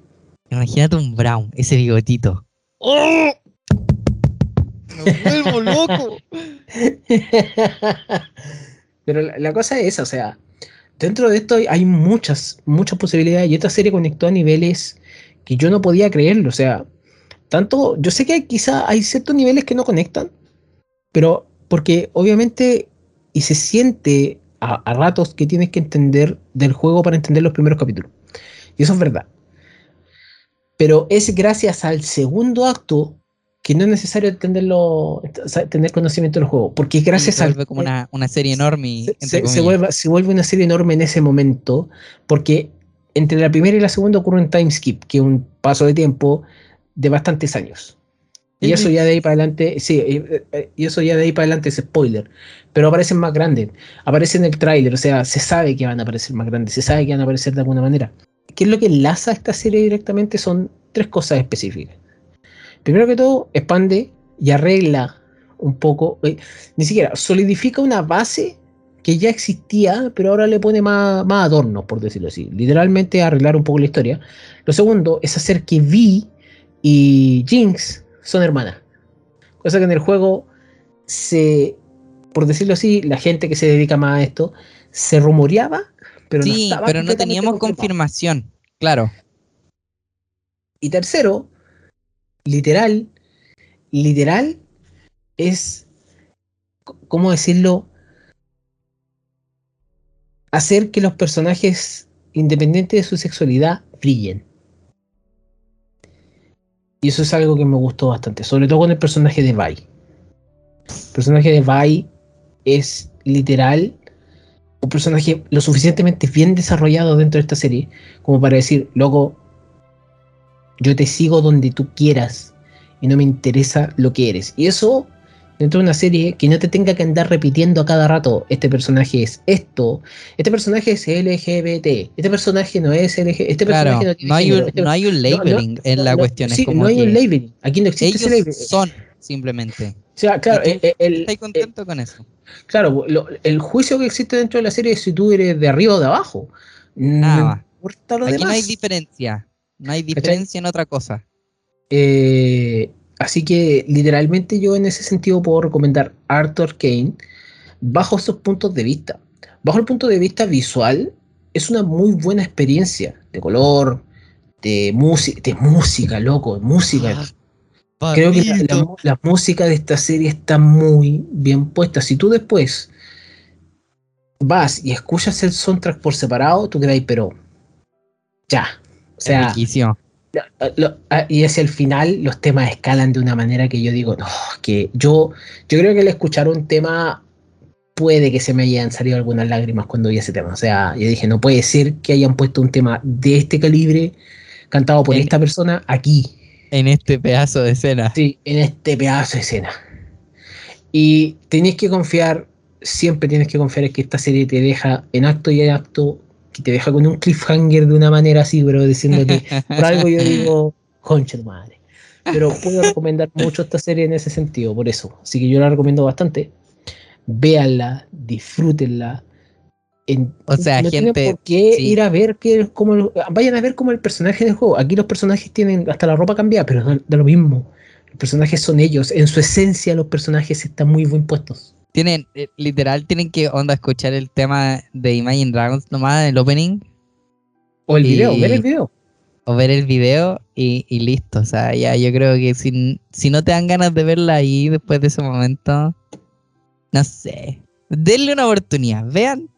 Imagínate un Brown, ese bigotito. ¡Oh! Me vuelvo loco. Pero la, la cosa es esa, o sea, dentro de esto hay, hay muchas, muchas posibilidades y esta serie conectó a niveles que yo no podía creerlo, o sea, tanto, yo sé que quizá hay ciertos niveles que no conectan, pero porque obviamente, y se siente a, a ratos que tienes que entender del juego para entender los primeros capítulos, y eso es verdad. Pero es gracias al segundo acto que no es necesario entenderlo, tener conocimiento del juego, porque es gracias se al vuelve como una, una serie enorme. se, se- se vuelve, se vuelve una serie enorme en ese momento, porque entre la primera y la segunda ocurre un time skip, que es un paso de tiempo de bastantes años. Y eso ya de ahí para adelante, sí, eh, eh, y eso ya de ahí para adelante es spoiler. Pero aparecen más grandes, aparecen en el tráiler, o sea, se sabe que van a aparecer más grandes, se sabe que van a aparecer de alguna manera. ¿Qué es lo que enlaza esta serie directamente? Son tres cosas específicas. Primero que todo, expande y arregla un poco, eh, ni siquiera, solidifica una base que ya existía, pero ahora le pone más, más adornos, por decirlo así. Literalmente arreglar un poco la historia. Lo segundo es hacer que Vi y Jinx son hermanas. Cosa que en el juego se, por decirlo así, la gente que se dedica más a esto, se rumoreaba, pero no sí, estaba pero no teníamos confirmación. Claro. Y tercero, literal, literal, es ¿cómo decirlo? Hacer que los personajes, independientes de su sexualidad, brillen. Y eso es algo que me gustó bastante, sobre todo con el personaje de Vi. El personaje de Vi es literal un personaje lo suficientemente bien desarrollado dentro de esta serie como para decir, loco, yo te sigo donde tú quieras y no me interesa lo que eres. Y eso dentro de una serie que no te tenga que andar repitiendo a cada rato, este personaje es esto, este personaje es LGBT, este personaje no es LGBT, este Claro, personaje no tiene no hay, género, un, este- no hay un no, labeling en la cuestión. es sí, como no hay un labeling. Aquí no existe ese labeling. son simplemente. O sea, claro, ¿Y tú eh, eh, el, ¿Estás contento con eso? Claro, lo- el juicio que existe dentro de la serie es si tú eres de arriba o de abajo. Nada no más. importa lo Aquí demás. no hay diferencia. No hay diferencia en otra cosa. Eh, así que literalmente yo en ese sentido puedo recomendar Arthur Kane bajo esos puntos de vista. Bajo el punto de vista visual, es una muy buena experiencia de color, de música, de música, loco, de música. Creo que la, la mu- la música de esta serie está muy bien puesta. Si tú después vas y escuchas el soundtrack por separado, tú crees, pero ya. O sea, Riquísimo. Lo- lo- ah, y hacia el final los temas escalan de una manera que yo digo, no, que yo, yo creo que al escuchar un tema puede que se me hayan salido algunas lágrimas cuando vi ese tema. O sea, yo dije, no puede ser que hayan puesto un tema de este calibre cantado por En- esta persona aquí. En este pedazo de escena. Sí, en este pedazo de escena. Y tenéis que confiar, siempre tienes que confiar en que esta serie te deja en acto y en acto, que te deja con un cliffhanger de una manera así, pero diciéndote, por algo yo digo, concha de madre. Pero puedo recomendar mucho esta serie en ese sentido, por eso. Así que yo la recomiendo bastante. Véanla, disfrútenla. En- O sea, no tienen gente, por qué sí. ir a ver que como vayan a ver como el personaje del juego. Aquí los personajes tienen hasta la ropa cambiada, pero da, da lo mismo. Los personajes son ellos. En su esencia, los personajes están muy bien puestos. Tienen, eh, literal, tienen que onda escuchar el tema de Imagine Dragons nomás, el opening, O el Y- video, ver el video. o ver el video y, y listo. O sea, ya yo creo que si, si no te dan ganas de verla ahí después de ese momento, no sé. Denle una oportunidad. Vean,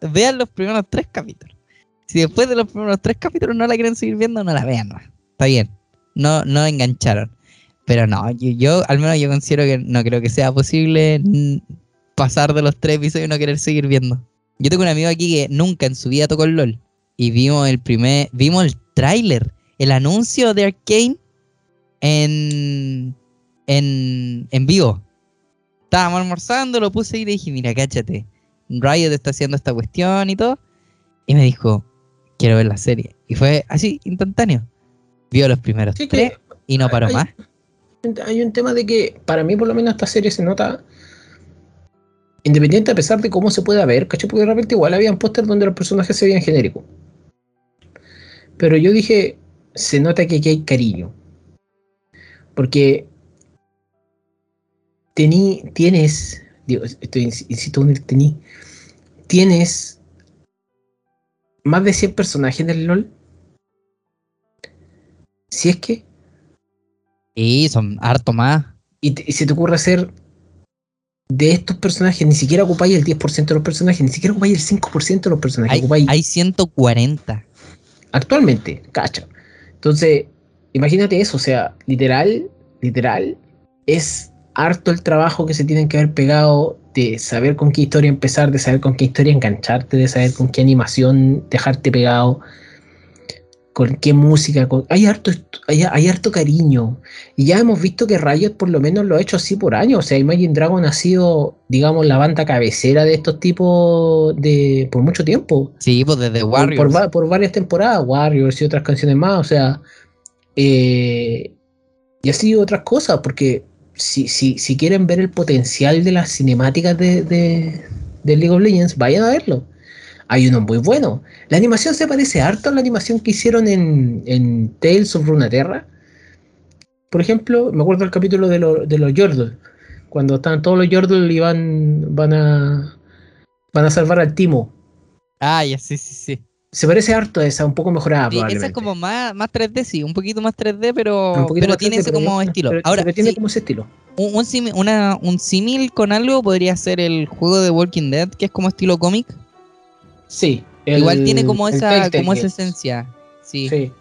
vean los primeros tres capítulos. Si después de los primeros tres capítulos no la quieren seguir viendo, no la vean. nomás. Está bien. No, no engancharon. Pero no, yo, yo al menos yo considero que no creo que sea posible pasar de los tres episodios y no querer seguir viendo. Yo tengo un amigo aquí que nunca en su vida tocó el LOL. Y vimos el primer, vimos el tráiler, el anuncio de Arkane en, en, en vivo. Estábamos almorzando, lo puse y le dije, mira, cáchate, Riot está haciendo esta cuestión y todo. Y me dijo, quiero ver la serie. Y fue así, instantáneo. Vio los primeros Sí, tres que y no paró hay- más. hay un tema de que, para mí, por lo menos, esta serie se nota independiente a pesar de cómo se pueda ver, ¿cachai? Porque de repente igual habían póster donde los personajes se veían genéricos. Pero yo dije, se nota que aquí hay cariño. Porque tení, tienes, digo, estoy, insisto en el tení, tienes más de 100 personajes en el LOL. Si es que, Y son harto más. y, te- y se te ocurre hacer de estos personajes, ni siquiera ocupáis el 10% de los personajes, ni siquiera ocupáis el 5% de los personajes, Hay, ocupáis hay 140. actualmente, cacha. Entonces, imagínate eso, o sea, literal, literal, es harto el trabajo que se tienen que haber pegado de saber con qué historia empezar, de saber con qué historia engancharte, de saber con qué animación dejarte pegado, con qué música, con- hay harto, hay, hay harto cariño. Y ya hemos visto que Riot por lo menos lo ha hecho así por años. O sea, Imagine Dragon ha sido, digamos, la banda cabecera de estos tipos de por mucho tiempo Sí, pues desde Warriors. por varias temporadas, Warriors y otras canciones más, o sea, eh, y así otras cosas, porque si, si, si quieren ver el potencial de las cinemáticas de, de, de League of Legends, vayan a verlo. Hay uno muy bueno. La animación se parece harto a la animación que hicieron en, en Tales of Runeterra. Por ejemplo, me acuerdo del capítulo de, lo- de los Yordle, cuando están todos los Yordle y van, van a van a salvar al Timo. Ah, ya, sí, sí, sí. Se parece harto a esa, un poco mejorada Sí, esa es como más, más 3D, sí, un poquito más 3D, pero, pero tiene 3D, ese pero- como estilo. pero- Ahora, pero tiene sí, como ese estilo. un, un símil- un con algo podría ser el juego de Walking Dead, que es como estilo cómic. Sí. Igual el- tiene como esa, como esa esencia. Sí. Sí.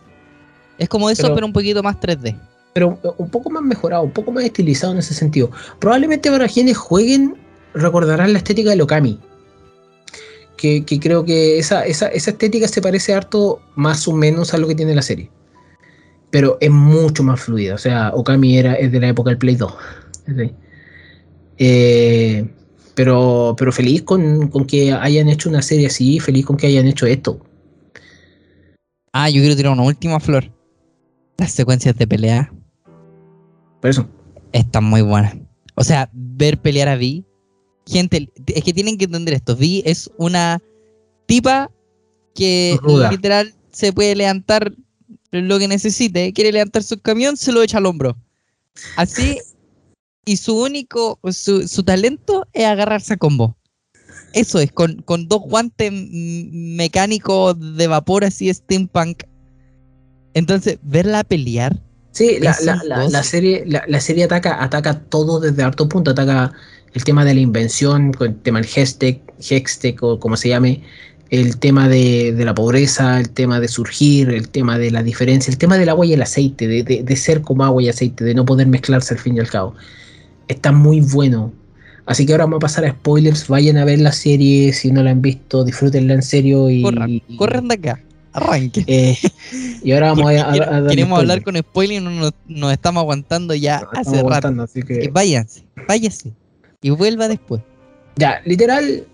Es como eso, pero, Pero- un poquito más 3D. pero un poco más mejorado, un poco más estilizado en ese sentido. Probablemente para quienes jueguen recordarán la estética de Okami. Que, que creo que esa, esa, esa estética se parece harto más o menos a lo que tiene la serie. Pero es mucho más fluida. O sea, Okami era, es de la época del Play 2. ¿sí? Eh, pero, pero feliz con, con que hayan hecho una serie así, feliz con que hayan hecho esto. Ah, yo quiero tirar una última flor. Las secuencias de pelea Por eso. están muy buenas. O sea, ver pelear a Vi. Gente, es que tienen que entender esto. Vi es una tipa que Ruda. literal se puede levantar lo que necesite. Quiere levantar su camión, se lo echa al hombro. Así. Y su único, su, su talento es agarrarse a combo. Eso es, con, con dos guantes mecánicos de vapor así steampunk. Entonces, verla pelear Sí, la, la, la, serie, la, la serie ataca, ataca todo desde harto punto, ataca el tema de la invención, el tema del Hextech, Hextech o como se llame, el tema de, de la pobreza, el tema de surgir, el tema de la diferencia, el tema del agua y el aceite, de, de, de ser como agua y aceite, de no poder mezclarse al fin y al cabo. Está muy bueno. Así que ahora vamos a pasar a spoilers, vayan a ver la serie, si no la han visto, disfrútenla en serio y... corran, corran de acá, arranquen. eh, y ahora vamos a, a- queremos hablar spoiler. con spoiler y no nos, nos estamos aguantando ya Nos hace rato. así que- váyanse, váyase. Y vuelva después. Ya, literal,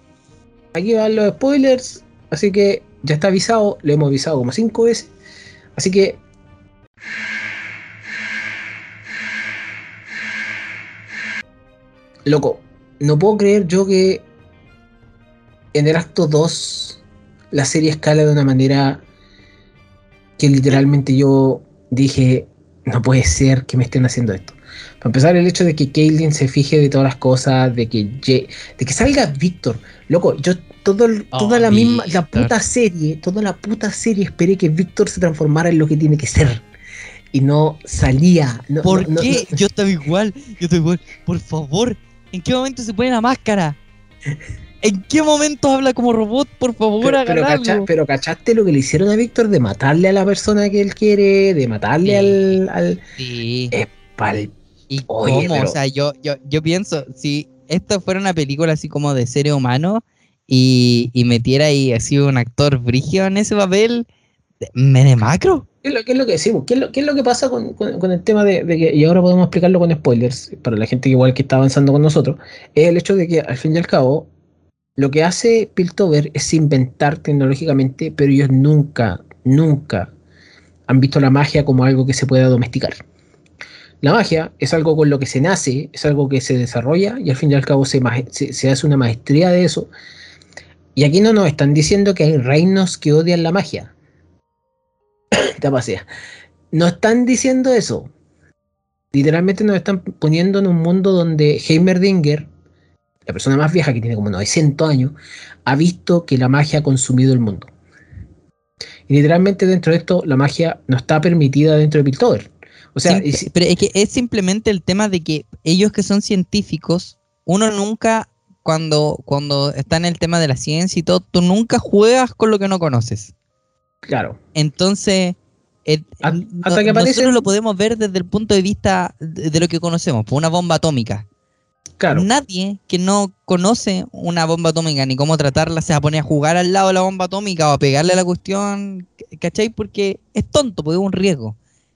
aquí van los spoilers, así que ya está avisado, lo hemos avisado como cinco veces, así que... Loco, no puedo creer yo que en el acto 2 la serie escala de una manera que literalmente yo dije, no puede ser que me estén haciendo esto. Para empezar, el hecho de que Caitlyn se fije de todas las cosas, de que, Ye- de que salga Víctor. Loco, yo todo, Oh, toda la misma, la puta serie, toda la puta serie esperé que Víctor se transformara en lo que tiene que ser. Y no salía. no- ¿Por no- qué? no- Yo estaba igual, yo estoy igual. Por favor, ¿en qué momento se pone la máscara? ¿En qué momento habla como robot? Por favor, pero, pero, algo. cacha- pero cachaste lo que le hicieron a Víctor de matarle a la persona que él quiere, de matarle Sí. al, al Sí. Eh, pal- ¿Y Oye, cómo? pero- O sea, yo, yo, yo pienso, si esto fuera una película así como de seres humano y, y metiera ahí así un actor brigio en ese papel, me de macro. ¿Qué es lo, que decimos? ¿Qué es lo, que pasa con, el tema de, que, y ahora podemos explicarlo con spoilers, para la gente que igual que está avanzando con nosotros, es el hecho de que al fin y al cabo, lo que hace Piltover es inventar tecnológicamente, pero ellos nunca, nunca han visto la magia como algo que se pueda domesticar. La magia es algo con lo que se nace, es algo que se desarrolla y al fin y al cabo se hace una maestría de eso. Y aquí no nos están diciendo que hay reinos que odian la magia. Te pasea. No están diciendo eso. Literalmente nos están poniendo en un mundo donde Heimerdinger, la persona más vieja que tiene como 900 años, ha visto que la magia ha consumido el mundo. Y literalmente dentro de esto, la magia no está permitida dentro de Piltover. O sea, Simple- pero es que es simplemente el tema de que ellos que son científicos, uno nunca, cuando, cuando está en el tema de la ciencia y todo, tú nunca juegas con lo que no conoces. claro, Entonces, eh, Hasta no- que aparecen- nosotros lo podemos ver desde el punto de vista de, de lo que conocemos, por una bomba atómica. claro. Nadie que no conoce una bomba atómica ni cómo tratarla se va a poner a jugar al lado de la bomba atómica o a pegarle a la cuestión, ¿cachai? Porque es tonto, porque es un riesgo.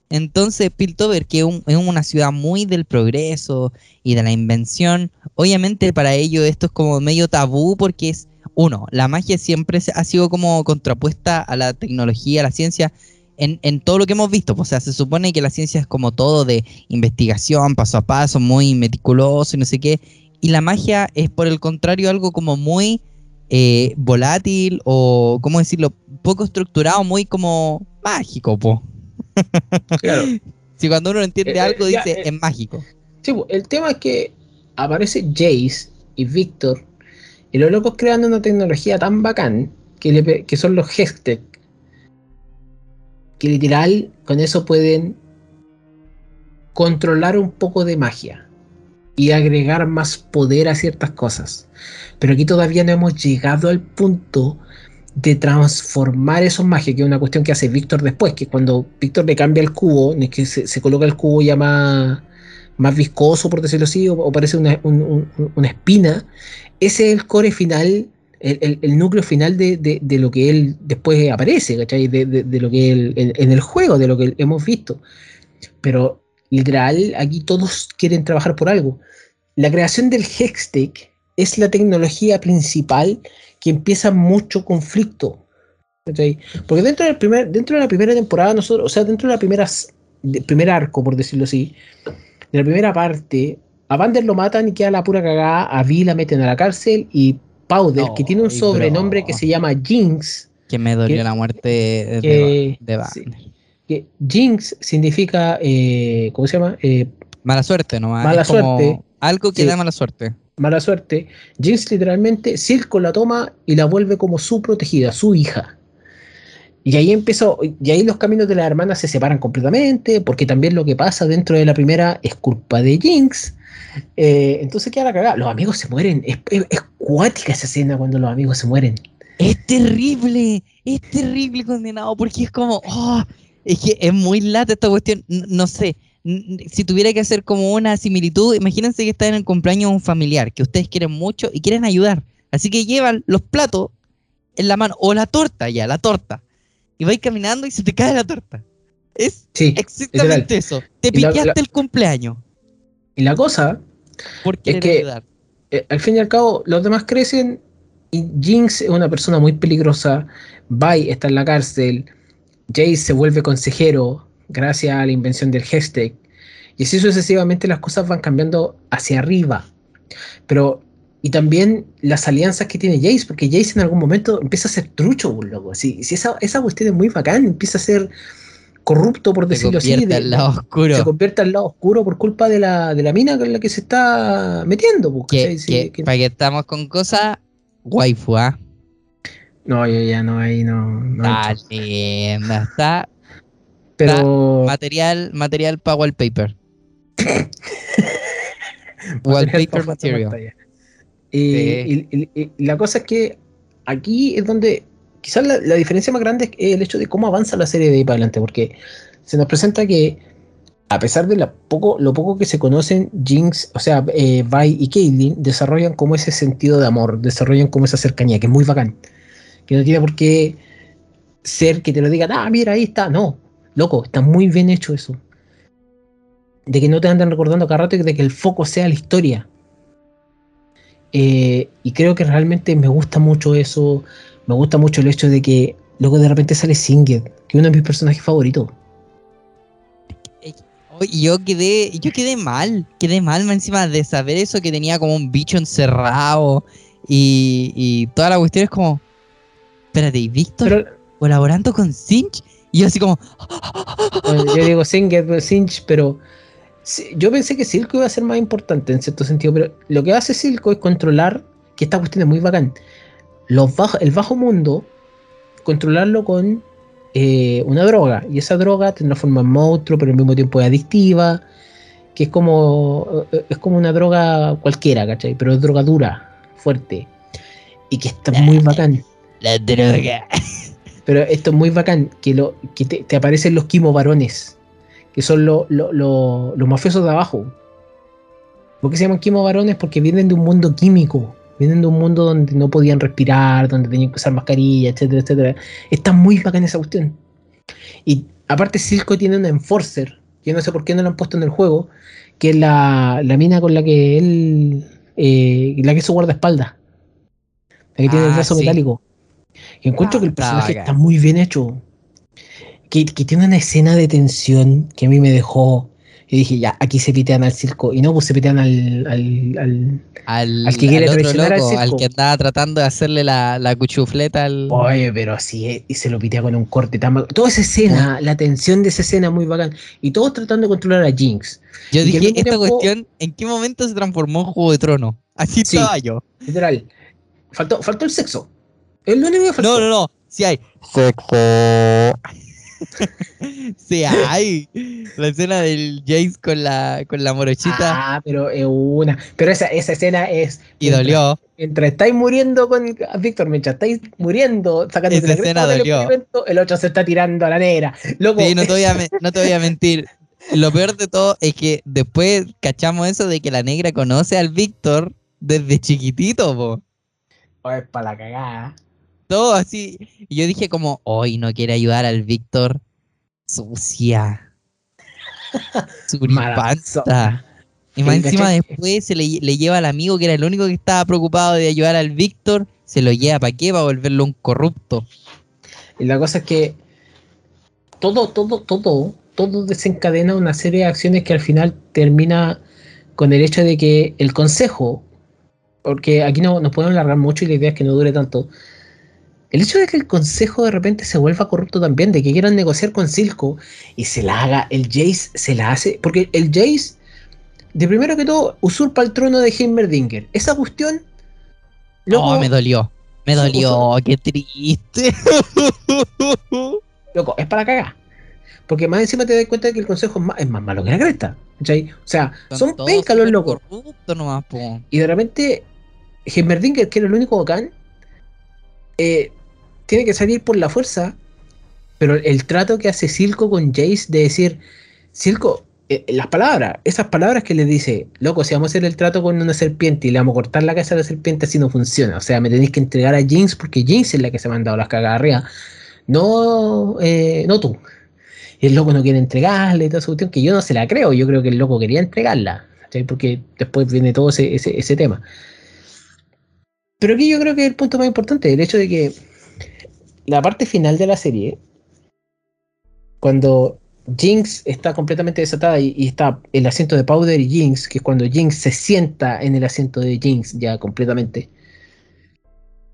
Entonces, Piltover, que es, un- es una ciudad muy del progreso y de la invención, obviamente para ellos esto es como medio tabú porque es, uno, la magia siempre ha sido como contrapuesta a la tecnología, a la ciencia, en, en todo lo que hemos visto. O sea, se supone que la ciencia es como todo de investigación, paso a paso, muy meticuloso y no sé qué. Y la magia es por el contrario algo como muy eh, volátil o, ¿cómo decirlo? Poco estructurado, muy como mágico, po. claro. Si cuando uno entiende Eh, eh, algo ya, dice, eh. es mágico. Sí, pues, el tema es que aparece Jace y Víctor y los locos creando una tecnología tan bacán que, le que son los Hextech, que literal con eso pueden controlar un poco de magia y agregar más poder a ciertas cosas. Pero aquí todavía no hemos llegado al punto de transformar esos magias, que es una cuestión que hace Víctor después, que cuando Víctor le cambia el cubo, es que se, coloca el cubo ya más, más viscoso, por decirlo así, o, parece una, una, espina, ese es el core final, el, núcleo final de, lo que él después aparece, ¿cachai? De, lo que él, en, el juego, de lo que hemos visto. Pero literal, aquí todos quieren trabajar por algo. La creación del Hextech es la tecnología principal que empieza mucho conflicto. Porque dentro del primer, dentro de la primera temporada, nosotros, o sea, dentro de la primera primer arco, por decirlo así, de la primera parte, a Vander lo matan y queda la pura cagada, a Vi la meten a la cárcel y Powder, que tiene un sobrenombre que se llama Jinx. Que me dolió la muerte de, que Jinx significa, eh, ¿cómo se llama? Eh, mala suerte, ¿no? Mala suerte. Algo que da mala suerte mala suerte, Jinx literalmente, Silco la toma y la vuelve como su protegida, su hija. Y ahí empezó, y ahí los caminos de las hermanas se separan completamente, porque también lo que pasa dentro de la primera es culpa de Jinx. Eh, entonces queda la cagada. Los amigos se mueren. Es, cuática esa escena cuando los amigos se mueren. Es terrible, es terrible condenado, porque es como, oh, es que es muy lata esta cuestión. no sé, si tuviera que hacer como una similitud, imagínense que está en el cumpleaños de un familiar que ustedes quieren mucho y quieren ayudar. Así que llevan los platos en la mano, o la torta ya, la torta. Y vais caminando y se te cae la torta. Es exactamente eso. Te piqueaste el cumpleaños. Y la cosa es que eh, al fin y al cabo los demás crecen y Jinx es una persona muy peligrosa. Vi está en la cárcel. Jace se vuelve consejero gracias a la invención del hashtag. Y así sucesivamente las cosas van cambiando hacia arriba. Pero, y también las alianzas que tiene Jace, porque Jace en algún momento empieza a ser trucho, pues, loco. Si, si esa, esa cuestión es muy bacán, empieza a ser corrupto, por decirlo así. Se al lado oscuro. Se convierte al lado oscuro por culpa de la, de la mina con la que se está metiendo. Pues, para que estamos con cosas, waifu, ¿ah? No, yo ya no, ahí no. no está está pero... material, material para wallpaper. wallpaper material. Y, la cosa es que aquí es donde quizás la, diferencia más grande es el hecho de cómo avanza la serie de ahí para adelante, porque se nos presenta que a pesar de lo poco que se conocen, Jinx, o sea, eh, y Caitlyn desarrollan como ese sentido de amor, desarrollan como esa cercanía, que es muy bacán. Que no tiene por qué ser que te lo digan, ah, mira, ahí está. No, Loco, está muy bien hecho eso. De que no te anden recordando cada rato y de que el foco sea la historia. Eh, y creo que realmente me gusta mucho eso. Me gusta mucho el hecho de que luego de repente sale Singed, que es uno de mis personajes favoritos. Yo quedé, yo quedé mal, quedé mal encima de saber eso que tenía como un bicho encerrado y, y toda la cuestión es como, espérate, ¿y Víctor colaborando con Sinch? Y yo así como... yo digo Sinch, pero yo pensé que Silco iba a ser más importante en cierto sentido, pero lo que hace Silco es controlar, que esta cuestión es muy bacán, los el bajo mundo, controlarlo con eh, una droga, y esa droga tiene una forma monstruo, pero al mismo tiempo es adictiva, que es como, es como una droga cualquiera, ¿cachai? Pero es droga dura, fuerte, y que está muy bacán. La droga. Pero esto es muy bacán, que, lo, que te, aparecen los quimo varones, que son los mafiosos de abajo. ¿Por qué se llaman quimo varones? Porque vienen de un mundo químico, vienen de un mundo donde no podían respirar, donde tenían que usar mascarilla, etcétera, etcétera. Está muy bacán esa cuestión. Y aparte Silco tiene un enforcer, yo no sé por qué no lo han puesto en el juego, que es la, mina con la que él, eh, la que es su guardaespaldas. La que tiene el ah, brazo metálico. Y encuentro que el personaje está muy bien hecho. Que, tiene una escena de tensión que a mí me dejó. Y dije, ya, aquí se pitean al circo. Y no, pues se pitean al. al, al, que quiere traicionar al, circo. al que estaba tratando de hacerle la, la cuchufleta al. Oye, pero así y se lo pitea con un corte tan Toda esa escena, la tensión de esa escena muy bacán. Y todos tratando de controlar a Jinx. Yo dije, esta cuestión, ¿en qué momento se transformó en Juego de Trono? Así estaba yo. Literal. Faltó, faltó el sexo. No, no, no. Sí hay. Sexo. Sí, hay. La escena del Jace con la, con la morochita. Ah, pero es una. Pero esa, esa escena es. y dolió. Mientras estáis muriendo con Víctor, mientras estáis muriendo, sacando Esa escena dolió. el otro se está tirando a la negra. Loco, Sí, no te, voy a, me- no te voy a mentir. Lo peor de todo es que después cachamos eso de que la negra conoce al Víctor desde chiquitito, po. Oh, es para la cagada. Todo así. Y yo dije como, hoy no quiere ayudar al Víctor. Sucia. Suripanta. Y más encima después se le, le lleva al amigo que era el único que estaba preocupado de ayudar al Víctor. Se lo lleva para qué, para volverlo un corrupto. Y la cosa es que todo, todo, todo, todo desencadena una serie de acciones que al final termina con el hecho de que el consejo, porque aquí no nos podemos alargar mucho y la idea es que no dure tanto. El hecho de que el consejo de repente se vuelva corrupto también, de que quieran negociar con Silco y se la haga, el Jace se la hace, porque el Jace, de primero que todo, usurpa el trono de Heimerdinger. Esa cuestión, loco, oh, me dolió. Me Sí, dolió, qué triste. loco, es para cagar. Porque más encima te das cuenta de que el consejo es más, es más malo que la cresta. ¿cachai? O sea, son, todos pencas los locos. nomás. Y de repente, Heimerdinger, que era el único bacán, eh, tiene que salir por la fuerza. Pero el trato que hace Silco con Jace de decir, Silco, eh, las palabras, esas palabras que le dice, loco, si vamos a hacer el trato con una serpiente y le vamos a cortar la cabeza a la serpiente, así no funciona. O sea, me tenéis que entregar a Jinx porque Jinx es la que se me han dado las cagadas arriba. No, eh, no tú. Y el loco no quiere entregarle y toda esa cuestión, que yo no se la creo. Yo creo que el loco quería entregarla. Porque después viene todo ese, ese, ese tema. Pero aquí yo creo que es el punto más importante, el hecho de que la parte final de la serie, cuando Jinx está completamente desatada y, y está el asiento de Powder y Jinx, que es cuando Jinx se sienta en el asiento de Jinx ya completamente,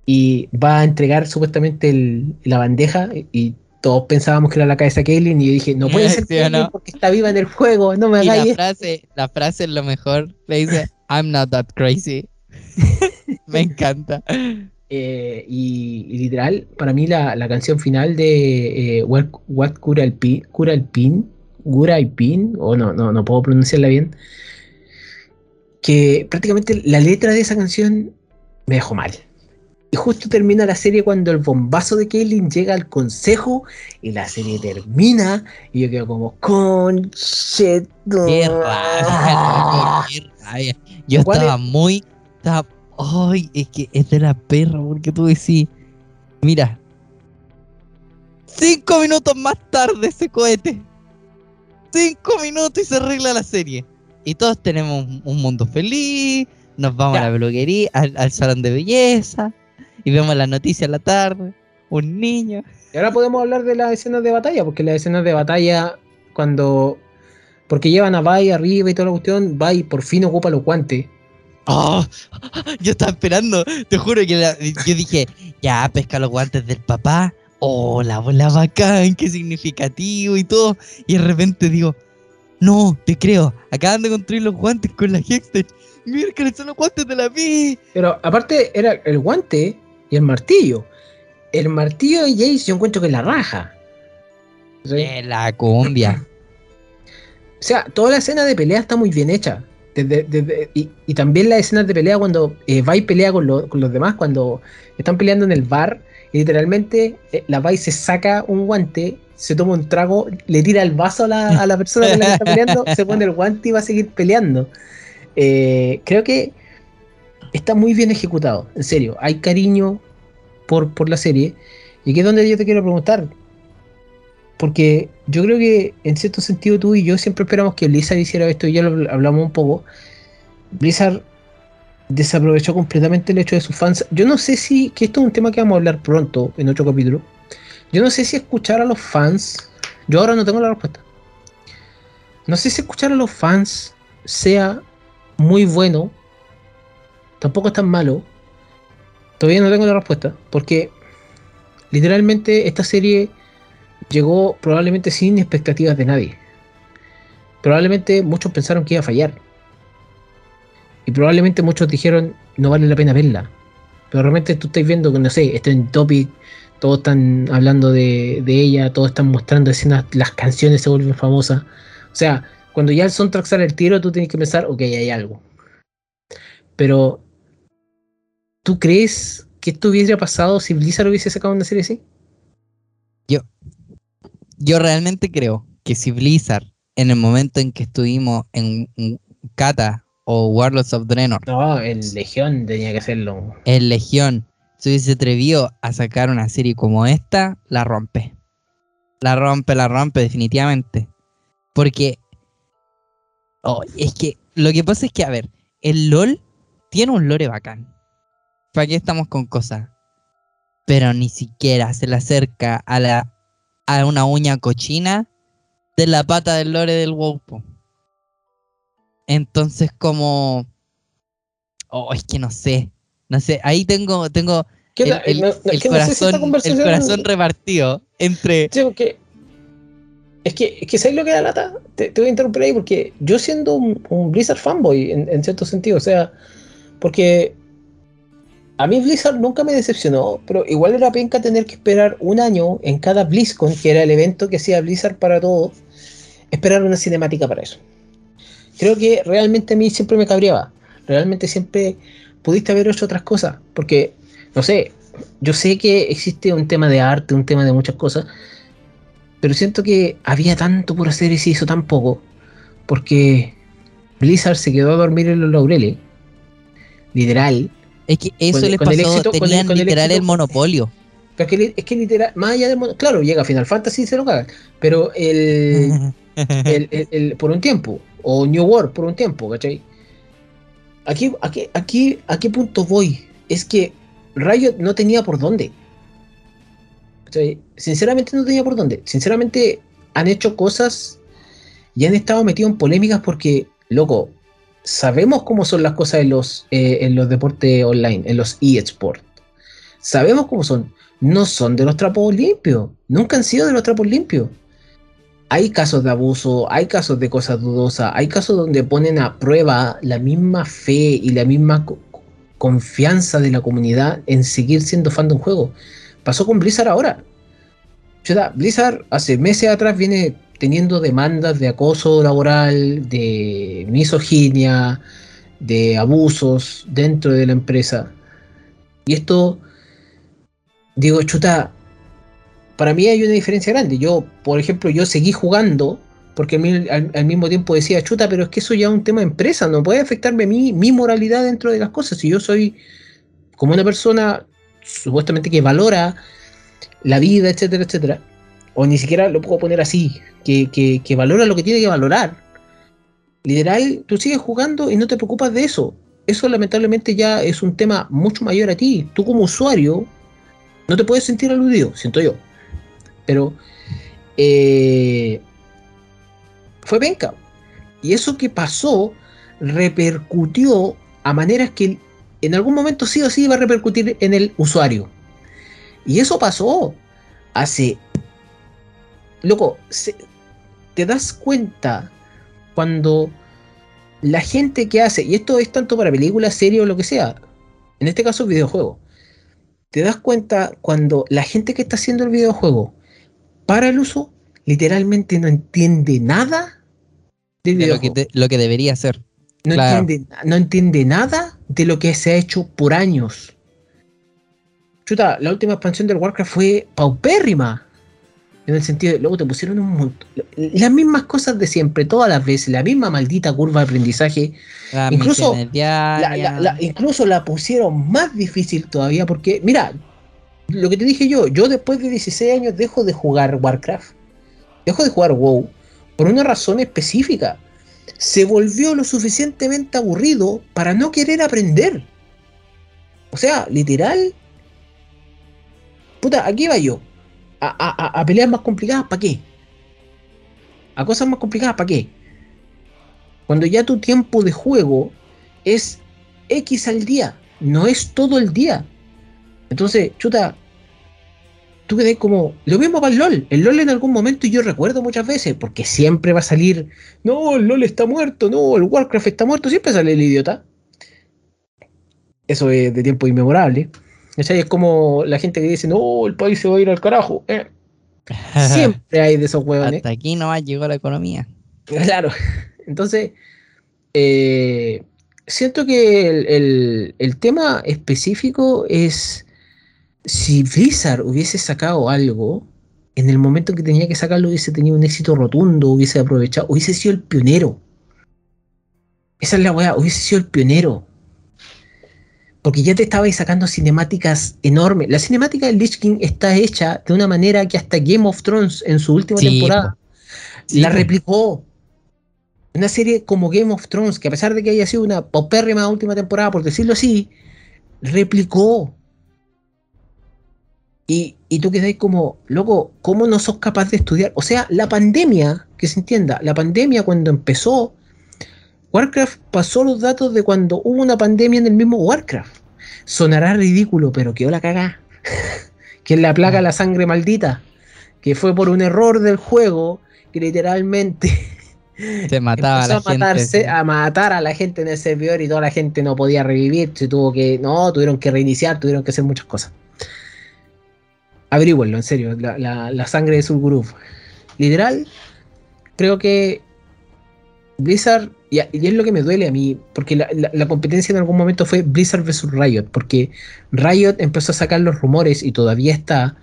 y va a entregar supuestamente el- la bandeja, y todos pensábamos que era la cabeza de Kaylin, y yo dije, no puede ser Sí, ¿o Kaylin no? porque está viva en el juego, no me la hagáis esto". frase, la frase es lo mejor. Le dice, I'm not that crazy. Me encanta. Eh, y, y literal, para mí la, la canción final de eh, What, What Cura el Pin, Cura el Pin, Cura el Pin, o no, no, no puedo pronunciarla bien, que prácticamente la letra de esa canción me dejó mal. Y justo termina la serie cuando el bombazo de Kaylin llega al consejo y la serie termina y yo quedo como conche Qué rabia, loco, qué rabia. Yo ¿Cuál estaba muy. Estaba, ay, es que es de la perra, porque tú decís. Mira. Cinco minutos más tarde ese cohete. Cinco minutos y se arregla la serie. Y todos tenemos un- un mundo feliz. Nos vamos Ya. a la peluquería, al, al salón de belleza. Y vemos las noticias en la tarde. Un niño. Y ahora podemos hablar de las escenas de batalla, porque las escenas de batalla, cuando. Porque llevan a Bai arriba y toda la cuestión, Bai por fin ocupa los guantes. Oh, yo estaba esperando, te juro que la- yo dije, ya pesca los guantes del papá. Oh, la bola bacán, qué significativo y todo. Y de repente digo, no, te creo, acaban de construir los guantes con la Hextech. Miércoles son los guantes de la vi. Pero aparte era el guante y el martillo. El martillo de Jace yo encuentro que es la raja. ¿Sí? La cumbia. O sea, toda la escena de pelea está muy bien hecha. Y, también las escenas de pelea cuando eh, Vi pelea con, lo- con los demás, cuando están peleando en el bar, y literalmente eh, la Vi se saca un guante, se toma un trago, le tira el vaso a la, a la persona con la que está peleando, se pone el guante y va a seguir peleando. Eh, creo que está muy bien ejecutado, en serio. Hay cariño por, por la serie. Y aquí es donde yo te quiero preguntar. Porque yo creo que en cierto sentido tú y yo siempre esperamos que Blizzard hiciera esto y ya lo hablamos un poco. Blizzard desaprovechó completamente el hecho de sus fans. Yo no sé si, que esto es un tema que vamos a hablar pronto en otro capítulo. Yo no sé si escuchar a los fans, yo ahora no tengo la respuesta. No sé si escuchar a los fans sea muy bueno, tampoco es tan malo. Todavía no tengo la respuesta, porque literalmente esta serie llegó probablemente sin expectativas de nadie. Probablemente muchos pensaron que iba a fallar. Y probablemente muchos dijeron no vale la pena verla. Pero realmente tú estás viendo que, no sé, Trend Topic todos están hablando de, de ella, todos están mostrando escenas, las canciones se vuelven famosas. O sea, cuando ya el soundtrack sale el tiro, tú tienes que pensar, ok, hay algo. Pero, ¿tú crees que esto hubiera pasado si Blizzard hubiese sacado una serie así? Yo realmente creo que si Blizzard, en el momento en que estuvimos en Kata o Warlords of Draenor, No, en Legión tenía que hacerlo. en Legión, se hubiese atrevido a sacar una serie como esta, la rompe. La rompe, la rompe, definitivamente. Porque. oh, es que lo que pasa es que, a ver, el LOL tiene un lore bacán. ¿Para qué estamos con cosas? Pero ni siquiera se le acerca a la a una uña cochina de la pata del lore del WoW. po. Entonces, como. Oh, es que no sé. No sé. Ahí tengo, tengo ¿Qué el, el- No, no, es el que no sé si corazón, el corazón repartido entre. Sí, porque- es que, es que ¿sabes lo que da lata? Te, te voy a interrumpir ahí porque yo siendo un, un Blizzard fanboy en, en cierto sentido, o sea, porque a mí Blizzard nunca me decepcionó, pero igual era penca tener que esperar un año en cada BlizzCon, que era el evento que hacía Blizzard para todos, esperar una cinemática para eso. Creo que realmente a mí siempre me cabreaba, realmente siempre pudiste haber hecho otras cosas, porque, no sé, yo sé que existe un tema de arte, un tema de muchas cosas, pero siento que había tanto por hacer y se hizo tan poco, porque Blizzard se quedó a dormir en los laureles, literal. Es que eso Con- les con el éxito- con el- tenían con el literal el, éxito- monopolio. Es que, es que literal, más allá del mono- claro, llega Final Fantasy y se lo cagan, pero el, el- el- el- por un tiempo, o New World por un tiempo, ¿cachai? Aquí, aquí, aquí, ¿a qué punto voy? Es que Riot no tenía por dónde. ¿cachai? Sinceramente no tenía por dónde. Sinceramente han hecho cosas y han estado metidos en polémicas porque, loco, sabemos cómo son las cosas en los, eh, en los deportes online, en los eSports. Sabemos cómo son. No son de los trapos limpios. Nunca han sido de los trapos limpios hay casos de abuso, hay casos de cosas dudosas, hay casos donde ponen a prueba la misma fe y la misma co- confianza de la comunidad en seguir siendo fan de un juego. Pasó con Blizzard ahora. Blizzard hace meses atrás viene teniendo demandas de acoso laboral, de misoginia, de abusos dentro de la empresa. Y esto, digo, chuta, para mí hay una diferencia grande. Yo, por ejemplo, yo seguí jugando porque al, al mismo tiempo decía, chuta, pero es que eso ya es un tema de empresa, no puede afectarme mí, mi moralidad dentro de las cosas. Si yo soy como una persona supuestamente que valora la vida, etcétera, etcétera, o ni siquiera lo puedo poner así, que, que, valora lo que tiene que valorar. Literal, tú sigues jugando y no te preocupas de eso. Eso lamentablemente ya es un tema mucho mayor a ti. Tú como usuario no te puedes sentir aludido, siento yo. Pero eh, fue penca. Y eso que pasó repercutió a maneras que en algún momento sí o sí iba a repercutir en el usuario. Y eso pasó hace... Loco, se- te das cuenta cuando la gente que hace, y esto es tanto para películas, series o lo que sea, en este caso videojuegos, te das cuenta cuando la gente que está haciendo el videojuego para el uso, literalmente no entiende nada del de lo que, videojuego. te- lo que debería ser. no, claro. entiende, no entiende nada de lo que se ha hecho por años. Chuta, la última expansión del Warcraft fue paupérrima. En el sentido de, luego te pusieron un montón. Las mismas cosas de siempre, todas las veces, la misma maldita curva de aprendizaje. Incluso La- la- incluso la pusieron más difícil todavía porque, mira, lo que te dije yo, yo después de 16 años dejo de jugar Warcraft, dejo de jugar WoW por una razón específica. Se volvió lo suficientemente aburrido para no querer aprender. O sea, literal. Puta, aquí va yo. A, a- a- peleas más complicadas, ¿para qué? A cosas más complicadas, ¿para qué? Cuando ya tu tiempo de juego es X al día, no es todo el día. Entonces, chuta, tú quedé como. Lo mismo para el LOL. El LOL en algún momento, yo recuerdo muchas veces, porque siempre va a salir. No, el LOL está muerto, no, el Warcraft está muerto, siempre sale el idiota. Eso es de tiempo inmemorable. ¿Cachai? Es como la gente que dice, no, el país se va a ir al carajo. Eh, Siempre hay de esos huevones. Hasta aquí nomás llegó la economía. Claro. Entonces, eh, siento que el, el- el tema específico es si Blizzard hubiese sacado algo, en el momento que tenía que sacarlo hubiese tenido un éxito rotundo, hubiese aprovechado, hubiese sido el pionero. Esa es la weá, hubiese sido el pionero. Porque ya te estabais sacando cinemáticas enormes. La cinemática del Lich King está hecha de una manera que hasta Game of Thrones en su última Sí, temporada Sí, la replicó. Una serie como Game of Thrones, que a pesar de que haya sido una paupérrima última temporada, por decirlo así, replicó. Y, y tú quedáis como, loco, ¿cómo no sos capaz de estudiar? O sea, la pandemia, que se entienda, la pandemia cuando empezó, Warcraft pasó los datos de cuando hubo una pandemia en el mismo Warcraft. Sonará ridículo, pero quedó la cagá. que es la plaga la sangre maldita. Que fue por un error del juego que literalmente Se mataba a la a, matarse, gente. a matar a la gente en el servidor y toda la gente no podía revivir. Se tuvo que. No, tuvieron que reiniciar, tuvieron que hacer muchas cosas. Averígüenlo, en serio. La, la- la sangre de Surguruf. Literal, creo que Blizzard. Y, y es lo que me duele a mí. Porque la, la- la competencia en algún momento fue Blizzard vs Riot. Porque Riot empezó a sacar los rumores y todavía está.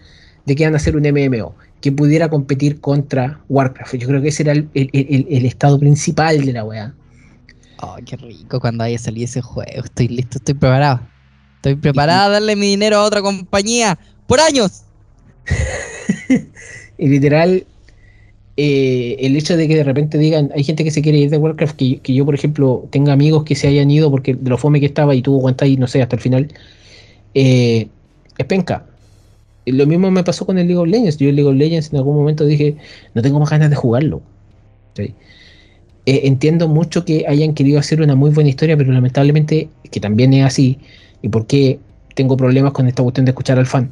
De que iban a hacer un MMO que pudiera competir contra Warcraft. Yo creo que ese era el, el- el- el estado principal de la weá. Oh, qué rico cuando haya salido ese juego. Estoy listo, estoy preparado. Estoy preparado a darle mi dinero a otra compañía por años. Y literal, eh, el hecho de que de repente digan, hay gente que se quiere ir de Warcraft, que, que yo, por ejemplo, tenga amigos que se hayan ido porque de lo fome que estaba y tuvo aguantar y no sé, hasta el final, eh, es penca. Lo mismo me pasó con el League of Legends. Yo el League of Legends en algún momento dije, no tengo más ganas de jugarlo. Eh, entiendo mucho que hayan querido hacer una muy buena historia, pero lamentablemente, que también es así, y por qué tengo problemas con esta cuestión de escuchar al fan,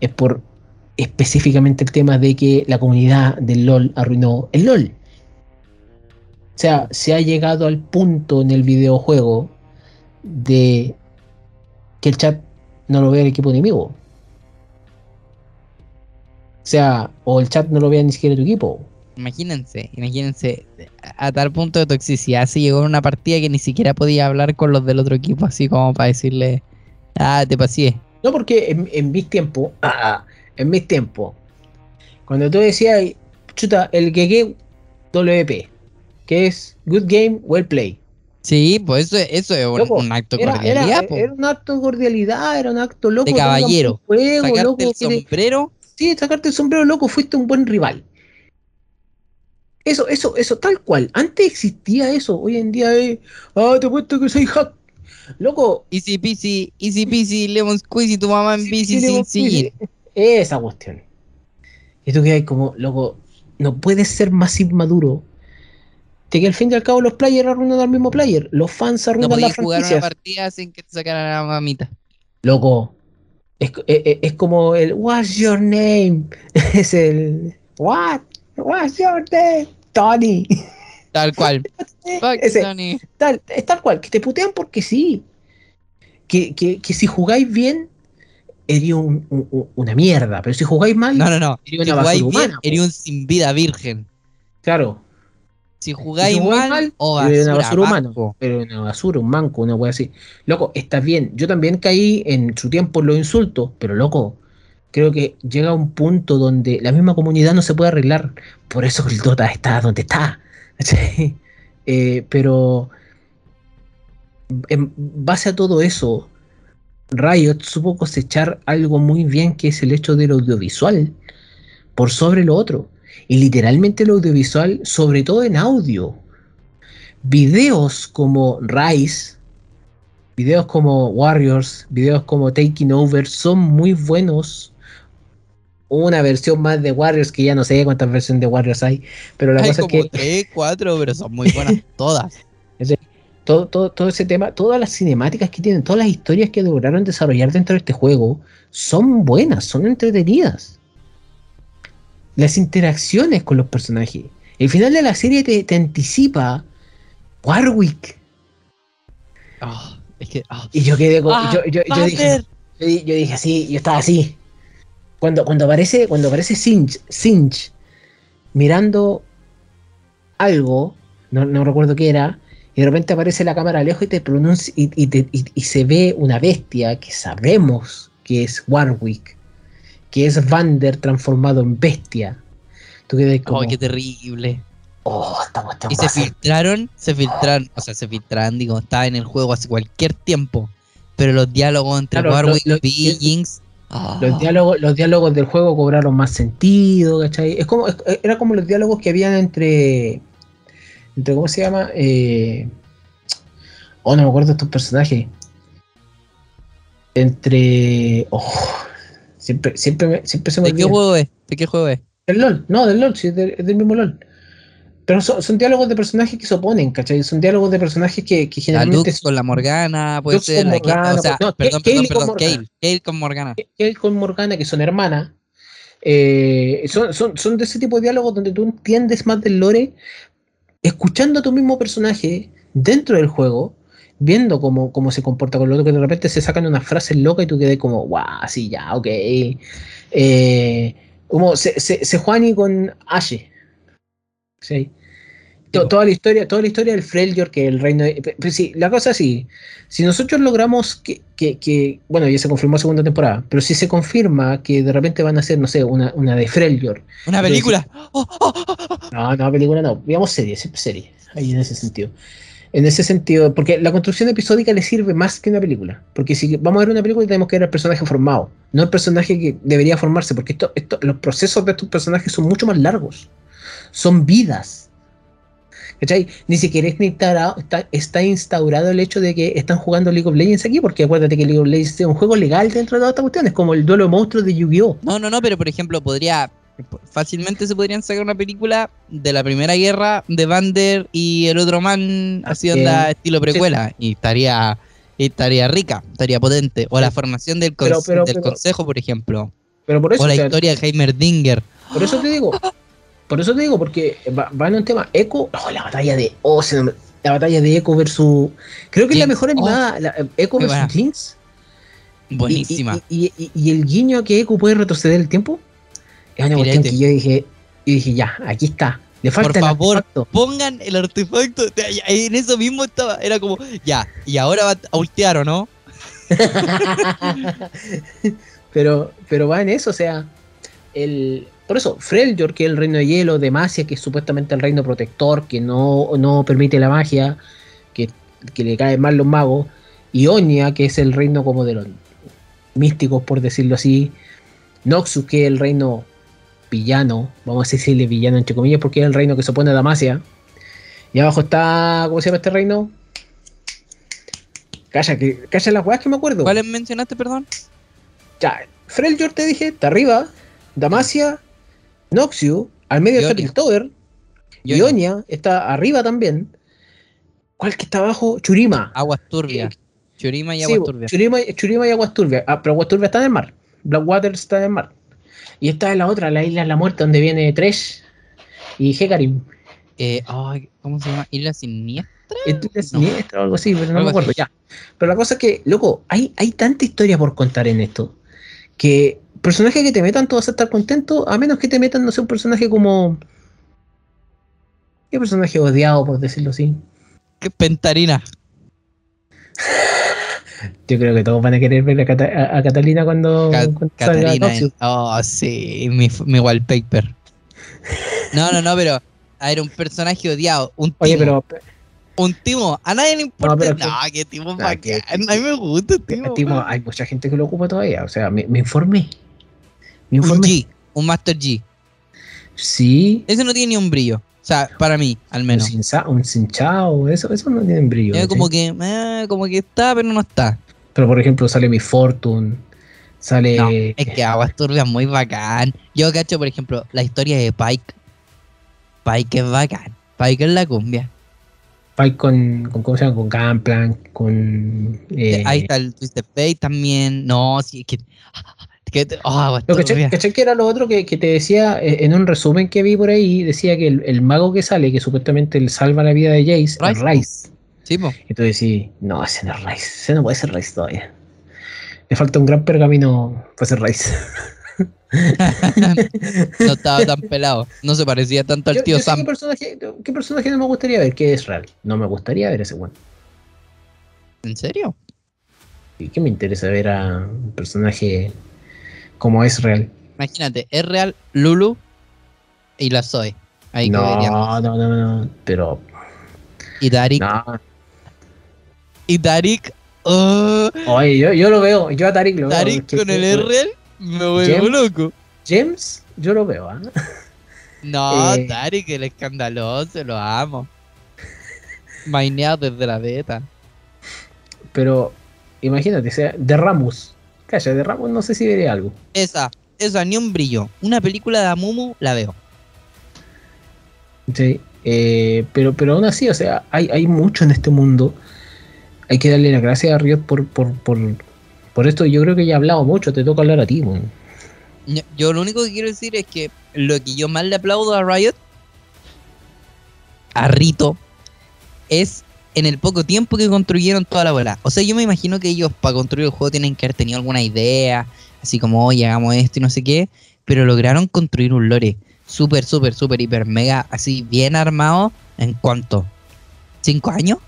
es por específicamente el tema de que la comunidad del LOL arruinó el LOL. O sea, se ha llegado al punto en el videojuego de que el chat no lo vea el equipo enemigo. O sea, o el chat no lo vea ni siquiera tu equipo. Imagínense, imagínense a a tal punto de toxicidad se llegó en una partida que ni siquiera podía hablar con los del otro equipo, así como para decirle, ah, te pasé. No, porque en, en mis tiempos, ah, en mis tiempos, cuando tú decías, chuta, el GG WP, que es Good Game, Well Play. Sí, pues eso, es- eso es un, Loco, un acto de cordialidad, era- un acto de cordialidad, era un acto loco. De caballero. juego, Sacarte loco, el sombrero, sí, sacarte el sombrero, loco, fuiste un buen rival. Eso, eso, eso, tal cual. Antes existía eso, hoy en día es, ah, te apuesto que soy hack. Loco, easy peasy, easy peasy, lemon squeezy, tu mamá en bici sin sillín. Esa cuestión. Y tú que hay como, loco, no puedes ser más inmaduro. De que al fin y al cabo los players arruinan al mismo player. Los fans No arruinan las podías jugar una franquicias. partida sin que te sacaran a la mamita. Loco, es, es- es- es como el What's your name? Es el What? What's your name? Tony. Tal cual. Ese, Tony. tal, es tal cual, que te putean porque sí. Que, que, que si jugáis bien, eres un- un- un- una mierda. Pero si jugáis mal, No, no, no. eres Si una basura humana. eres un sin vida virgen. Claro. Si jugáis jugáis mal, mal, o eres basura, una basura humana. Pero una basura, un manco, una wea así. Loco, estás bien. Yo también caí en su tiempo en los insultos, pero loco, creo que llega un punto donde la misma comunidad no se puede arreglar. Por eso el Dota está donde está. ¿cachai? Eh, pero en base a todo eso, Riot supo cosechar algo muy bien que es el hecho del audiovisual por sobre lo otro. Y literalmente el audiovisual, sobre todo en audio. Videos como Rise, videos como Warriors, videos como Taking Over son muy buenos. Una versión más de Warriors, que ya no sé cuántas versiones de Warriors hay, pero la Hay cosa es que tres, cuatro, pero son muy buenas todas. Todo, todo, todo ese tema, todas las cinemáticas que tienen, todas las historias que lograron desarrollar dentro de este juego son buenas, son entretenidas. Las interacciones con los personajes. El final de la serie te, te anticipa Warwick. Ah, es que. ah. Y yo quedé con. Ah, yo, yo- yo dije, yo dije así, yo estaba así. Cuando, cuando aparece, cuando aparece Sinch, Sinch mirando algo, no, no recuerdo qué era, y de repente aparece la cámara lejos y te pronuncia y, y te- y- y se ve una bestia que sabemos que es Warwick, que es Vander transformado en bestia. Tú quedas como, Oh, qué terrible. oh, esta cuestión Y se filtraron, se filtraron, o sea, se filtraron, digo, estaba en el juego hace cualquier tiempo. Pero los diálogos entre Claro, Warwick lo- lo- y Jinx. ah, Los diálogos, los diálogos del juego cobraron más sentido, ¿cachai? Es como, es- era como los diálogos que habían entre. Entre ¿Cómo se llama? Eh, oh, no me acuerdo de estos personajes. Entre. Oh, siempre, siempre, me- siempre se me ¿De qué juego es? ¿De qué juego es? Del LOL, no, del LOL, sí, es del, es del mismo LOL. Pero son, son diálogos de personajes que se oponen, ¿cachai? Son diálogos de personajes que, que La generalmente. Lux con la Morgana, puede Lux ser. con la Ke- Morgana, o sea, no, perdón, perdón, perdón. Kale, Kale con Morgana. él con Morgana, que son hermanas, eh, son, son, son de ese tipo de diálogos donde tú entiendes más del lore, escuchando a tu mismo personaje dentro del juego, viendo cómo, cómo se comporta con lo otro, que de repente se sacan unas frases locas y tú quedas como, guau, sí, ya, ok. Eh, como se, se, se Juani con Ashe. ¿Sí? To-. Toda la historia, toda la historia del Freljord, que el reino de- pe- sí, la cosa es así, si nosotros logramos que, que- que- bueno, ya se confirmó segunda temporada, pero si se confirma que de repente van a hacer, no sé, una, una de Freljord. Una película. Oh, oh, oh. No, no, película no, veamos serie, siempre serie, ahí en ese sentido. En ese sentido, porque la construcción episódica le sirve más que una película. Porque si vamos a ver una película tenemos que ver al personaje formado, no el personaje que debería formarse, porque esto, esto, los procesos de estos personajes son mucho más largos. Son vidas. ¿Cachai? Ni siquiera está instaurado, está, está instaurado el hecho de que están jugando League of Legends aquí, porque acuérdate que League of Legends es un juego legal dentro de toda esta cuestión, es como el duelo de monstruos de Yu-Gi-Oh! No, no, no, pero por ejemplo, podría. Fácilmente se podrían sacar una película de la primera guerra de Vander y el otro man así onda estilo precuela. Y estaría. y estaría rica, estaría potente. O la formación del, Pero- del pero- consejo, por ejemplo. Pero por eso, O la o sea, historia de Heimerdinger. Por eso te digo, por eso te digo, porque va, va en un tema Echo, oh, la batalla de oh, la batalla de Echo versus creo que es la mejor animada, la- Echo muy versus buena. Jinx. Y- Buenísima. Y, y- y- y el guiño que Echo puede retroceder el tiempo es una cuestión que yo dije, yo dije ya, aquí está. Le falta Por el favor. artefacto. Pongan el artefacto. En eso mismo estaba. Era como, ya, y ahora va a ultear o no. pero, pero va en eso, o sea, el, por eso, Freljord, que es el reino de hielo, Demacia, que es supuestamente el reino protector, que no, no permite la magia, que, que le caen mal los magos, y Onia, que es el reino como de los místicos, por decirlo así, Noxus, que es el reino villano, vamos a decirle villano entre comillas, porque es el reino que se opone a Damacia, y abajo está, ¿cómo se llama este reino? Calla, que, calla las weas que me acuerdo. ¿Cuáles mencionaste, perdón? Ya, Freljord te dije, está arriba. Damacia, Noxiu, al medio está Ionia. Piltover. Ionia. Ionia está arriba también. ¿Cuál que está abajo? Churima. Aguas turbias. Churima y Sí, aguas turbias. Churima, Churima y Aguas Turbias. Ah, pero Aguas Turbias está en el mar. Blackwater está en el mar. Y está en la otra, la isla de la muerte, donde viene Tresh y Hecarim. Eh, ¿Cómo se llama? Isla Siniestra. Esto es No. siniestro o algo así, pero no Algo me acuerdo así. ya. Pero la cosa es que, loco, hay, hay tanta historia por contar en esto. Que personaje que te metan, tú vas a estar contento, a menos que te metan, no sé, un personaje como. ¿Qué personaje odiado, por decirlo así? ¿Qué pentarina? Yo creo que todos van a querer ver a, Cata- a- a Catalina cuando, Ca- cuando salga Catarina. Noxus. en- Oh, sí, mi, mi wallpaper. No, no, no, pero. A ver, un personaje odiado. Un timo. Oye, pero Un timo. A nadie le importa. pero No, que- qué timo bacán. que- A mí me gusta el timo. Timo, hay mucha gente que lo ocupa todavía. O sea, me, me informé. Un. G. Un Master G. Sí. Ese no tiene ni un brillo. O sea, para mí, al Un, menos. cinza- un cinchao, eso, eso no tiene brillo. Es ¿cachai? como que, eh, como que está, pero no está. Pero por ejemplo, sale mi Fortune. Sale. No, es que Aguas Turbias muy bacán. Yo cacho, por ejemplo, la historia de Pike. Pike es bacán. Pike es la cumbia. Pike con, con ¿cómo se llama? Con Gunplank, con eh, Ahí está el Twisted Fate también. No, sí, es que. Que oh, Lo ¿cachai, Turbias. cachai que era lo otro que, que te decía eh, en un resumen que vi por ahí? Decía que el, el mago que sale, que supuestamente le salva la vida de Jace, es Rice. Rice. Sí, po. Y tú decís, no, ese no es Rice, ese no puede ser Rice todavía. Le falta un gran pergamino para ser raíz. no estaba tan pelado. No se parecía tanto al Yo- tío yo Sam. ¿qué, personaje, ¿Qué personaje no me gustaría ver? Que es real. No me gustaría ver ese weón. ¿En serio? ¿Y qué me interesa ver a un personaje como es real? Imagínate, es real Lulu y la Zoe. Ahí no, no, no, no, pero Y Darik. no. Y Darik. oh, Oye, yo, yo lo veo, yo a Tarik lo veo. Darik con el R me vuelvo loco. James, yo lo veo, ¿ah? No, Eh. Darik, el escandaloso, lo amo. Maineado desde la beta. Pero imagínate, sea, de Ramos. Calla, de Ramos no sé si veré algo. Esa, esa, ni un brillo. Una película de Amumu la veo. Sí, eh, pero, pero aún así, o sea, hay, hay mucho en este mundo. Hay que darle las gracias a Riot por, por, por, por esto. Yo creo que ya he hablado mucho, te toca hablar a ti, Yo lo único que quiero decir es que lo que yo más le aplaudo a Riot, a Rito, es en el poco tiempo que construyeron toda la bola. O sea, yo me imagino que ellos para construir el juego tienen que haber tenido alguna idea, así como, oye, hagamos esto y no sé qué, pero lograron construir un lore súper, súper, súper, hiper, mega, así bien armado, ¿en cuánto? ¿Cinco años?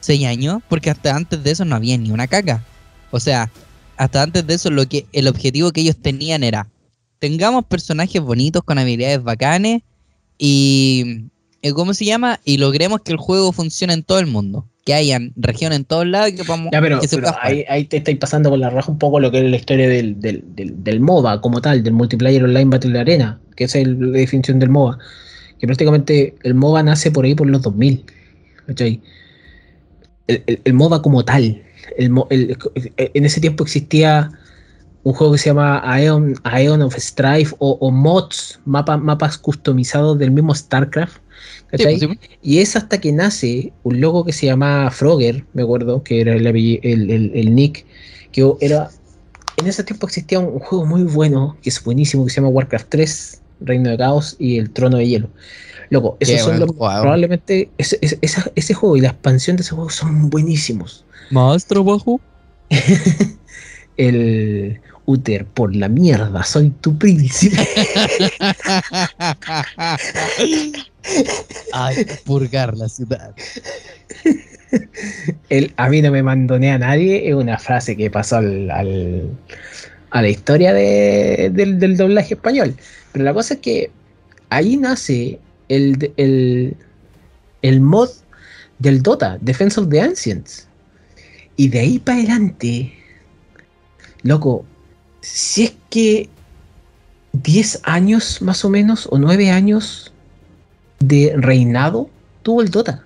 ¿Seis años? Porque hasta antes de eso no había ni una caca. O sea, hasta antes de eso lo que el objetivo que ellos tenían era tengamos personajes bonitos con habilidades bacanes y ¿cómo se llama? Y logremos que el juego funcione en todo el mundo, que hayan regiones en todos lados y que podamos Ya, pero, que se pero pueda jugar. ahí, ahí te estáis pasando por la raja un poco lo que es la historia del, del, del, del MOBA como tal, del Multiplayer Online Battle Arena, que esa es el- la definición del MOBA. Que prácticamente el MOBA nace por ahí por los 2000. ¿cachai? El, el, el MOBA como tal. El, en ese tiempo existía un juego que se llama Aeon, Aeon of Strife o, o mods, mapa, mapas customizados del mismo StarCraft. Pues, sí. Y es hasta que nace un loco que se llama Frogger, me acuerdo, que era el, el, el- el nick, que era... En ese tiempo existía un, un juego muy bueno, que es buenísimo, que se llama Warcraft 3, Reino de Caos y el Trono de Hielo. Loco, esos Qué son los... Probablemente ese, ese- ese juego y la expansión de ese juego son buenísimos. Más trabajo. El Uther, por la mierda, soy tu príncipe. Ay, purgar la ciudad. El, a mí no me mandonea a nadie es una frase que pasó al, al- a la historia de- del, del doblaje español. Pero la cosa es que ahí nace el, el, el mod del Dota, Defense of the Ancients. Y de ahí para adelante, loco, si es que 10 años más o menos, o 9 años de reinado tuvo el Dota.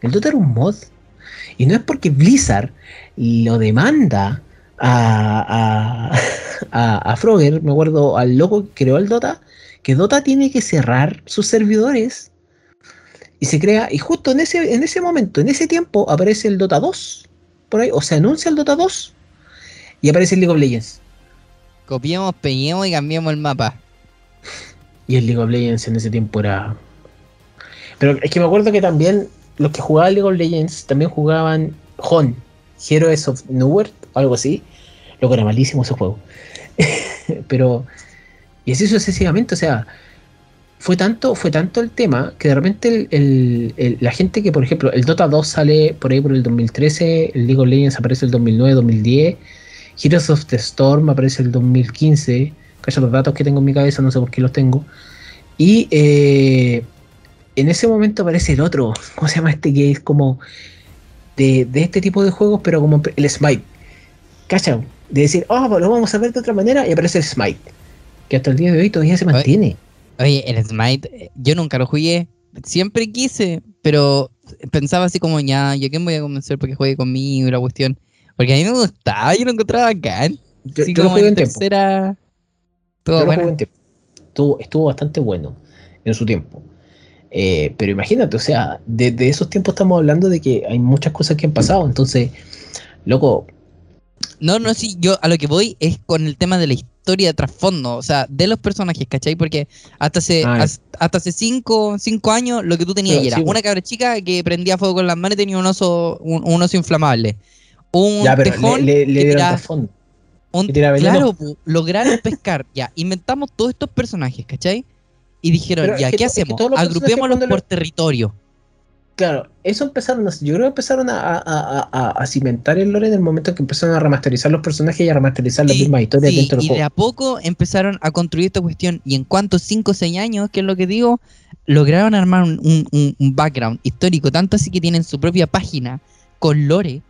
El Dota era un mod. Y no es porque Blizzard lo demanda a, a, a, Frogger, me acuerdo al loco que creó el Dota, que Dota tiene que cerrar sus servidores. Y se crea, y justo en ese, en ese momento, en ese tiempo, aparece el Dota 2, por ahí, o se anuncia el Dota 2, y aparece el League of Legends. Copiemos, peguemos y cambiemos el mapa. Y el League of Legends en ese tiempo era. Pero es que me acuerdo que también los que jugaban League of Legends también jugaban HON, Heroes of Nowhere, o algo así. Lo que era malísimo ese juego. Pero. Y así sucesivamente, o sea. Fue tanto, fue tanto el tema que de repente el- la gente que, por ejemplo, el Dota 2 sale por ahí por el 2013, el League of Legends aparece el 2009, 2010, Heroes of the Storm aparece el 2015, calla los datos que tengo en mi cabeza, no sé por qué los tengo. Y eh, en ese momento aparece el otro, ¿cómo se llama este? Que es como de, de este tipo de juegos, pero como el Smite. ¿Cachai? De decir, oh, lo vamos a ver de otra manera, y aparece el Smite. Que hasta el día de hoy todavía se mantiene. Oye, el Smite, eh, yo nunca lo jugué. Siempre quise, pero pensaba así como, ya, ¿yo quién voy a convencer para que juegue conmigo y la cuestión? Porque a mí me gustaba, yo lo encontraba bacán. Yo, Así yo lo jugué en tiempo. tercera. Todo Yo lo bueno. jugué en tiempo. Estuvo, estuvo bastante bueno en su tiempo. Eh, pero imagínate, o sea, desde esos tiempos estamos hablando de que hay muchas cosas que han pasado. Entonces, loco, No, no, sí, yo a lo que voy es con el tema de la historia de trasfondo, o sea, de los personajes, ¿cachai? Porque hasta hace, Ah, hasta hace cinco, cinco años lo que tú tenías era sí, una cabra chica que prendía fuego con las manos y tenía un oso, un, un oso inflamable. Un ya, pero tejón le, le- le que. Un- claro, lograron pescar. Ya, inventamos todos estos personajes, ¿cachai? Y dijeron, Pero es ya, ¿qué es que hacemos? personajes Agrupémoslos por lo- territorio. Claro, eso empezaron yo creo que empezaron a, a, a- a- cimentar el lore en el momento en que empezaron a remasterizar los personajes y a remasterizar las Sí, mismas historias sí, dentro del y de juego. a poco empezaron a construir esta cuestión. Y en cuanto 5 o 6 años, que es lo que digo, lograron armar un- un- un background histórico. Tanto así que tienen su propia página con lore.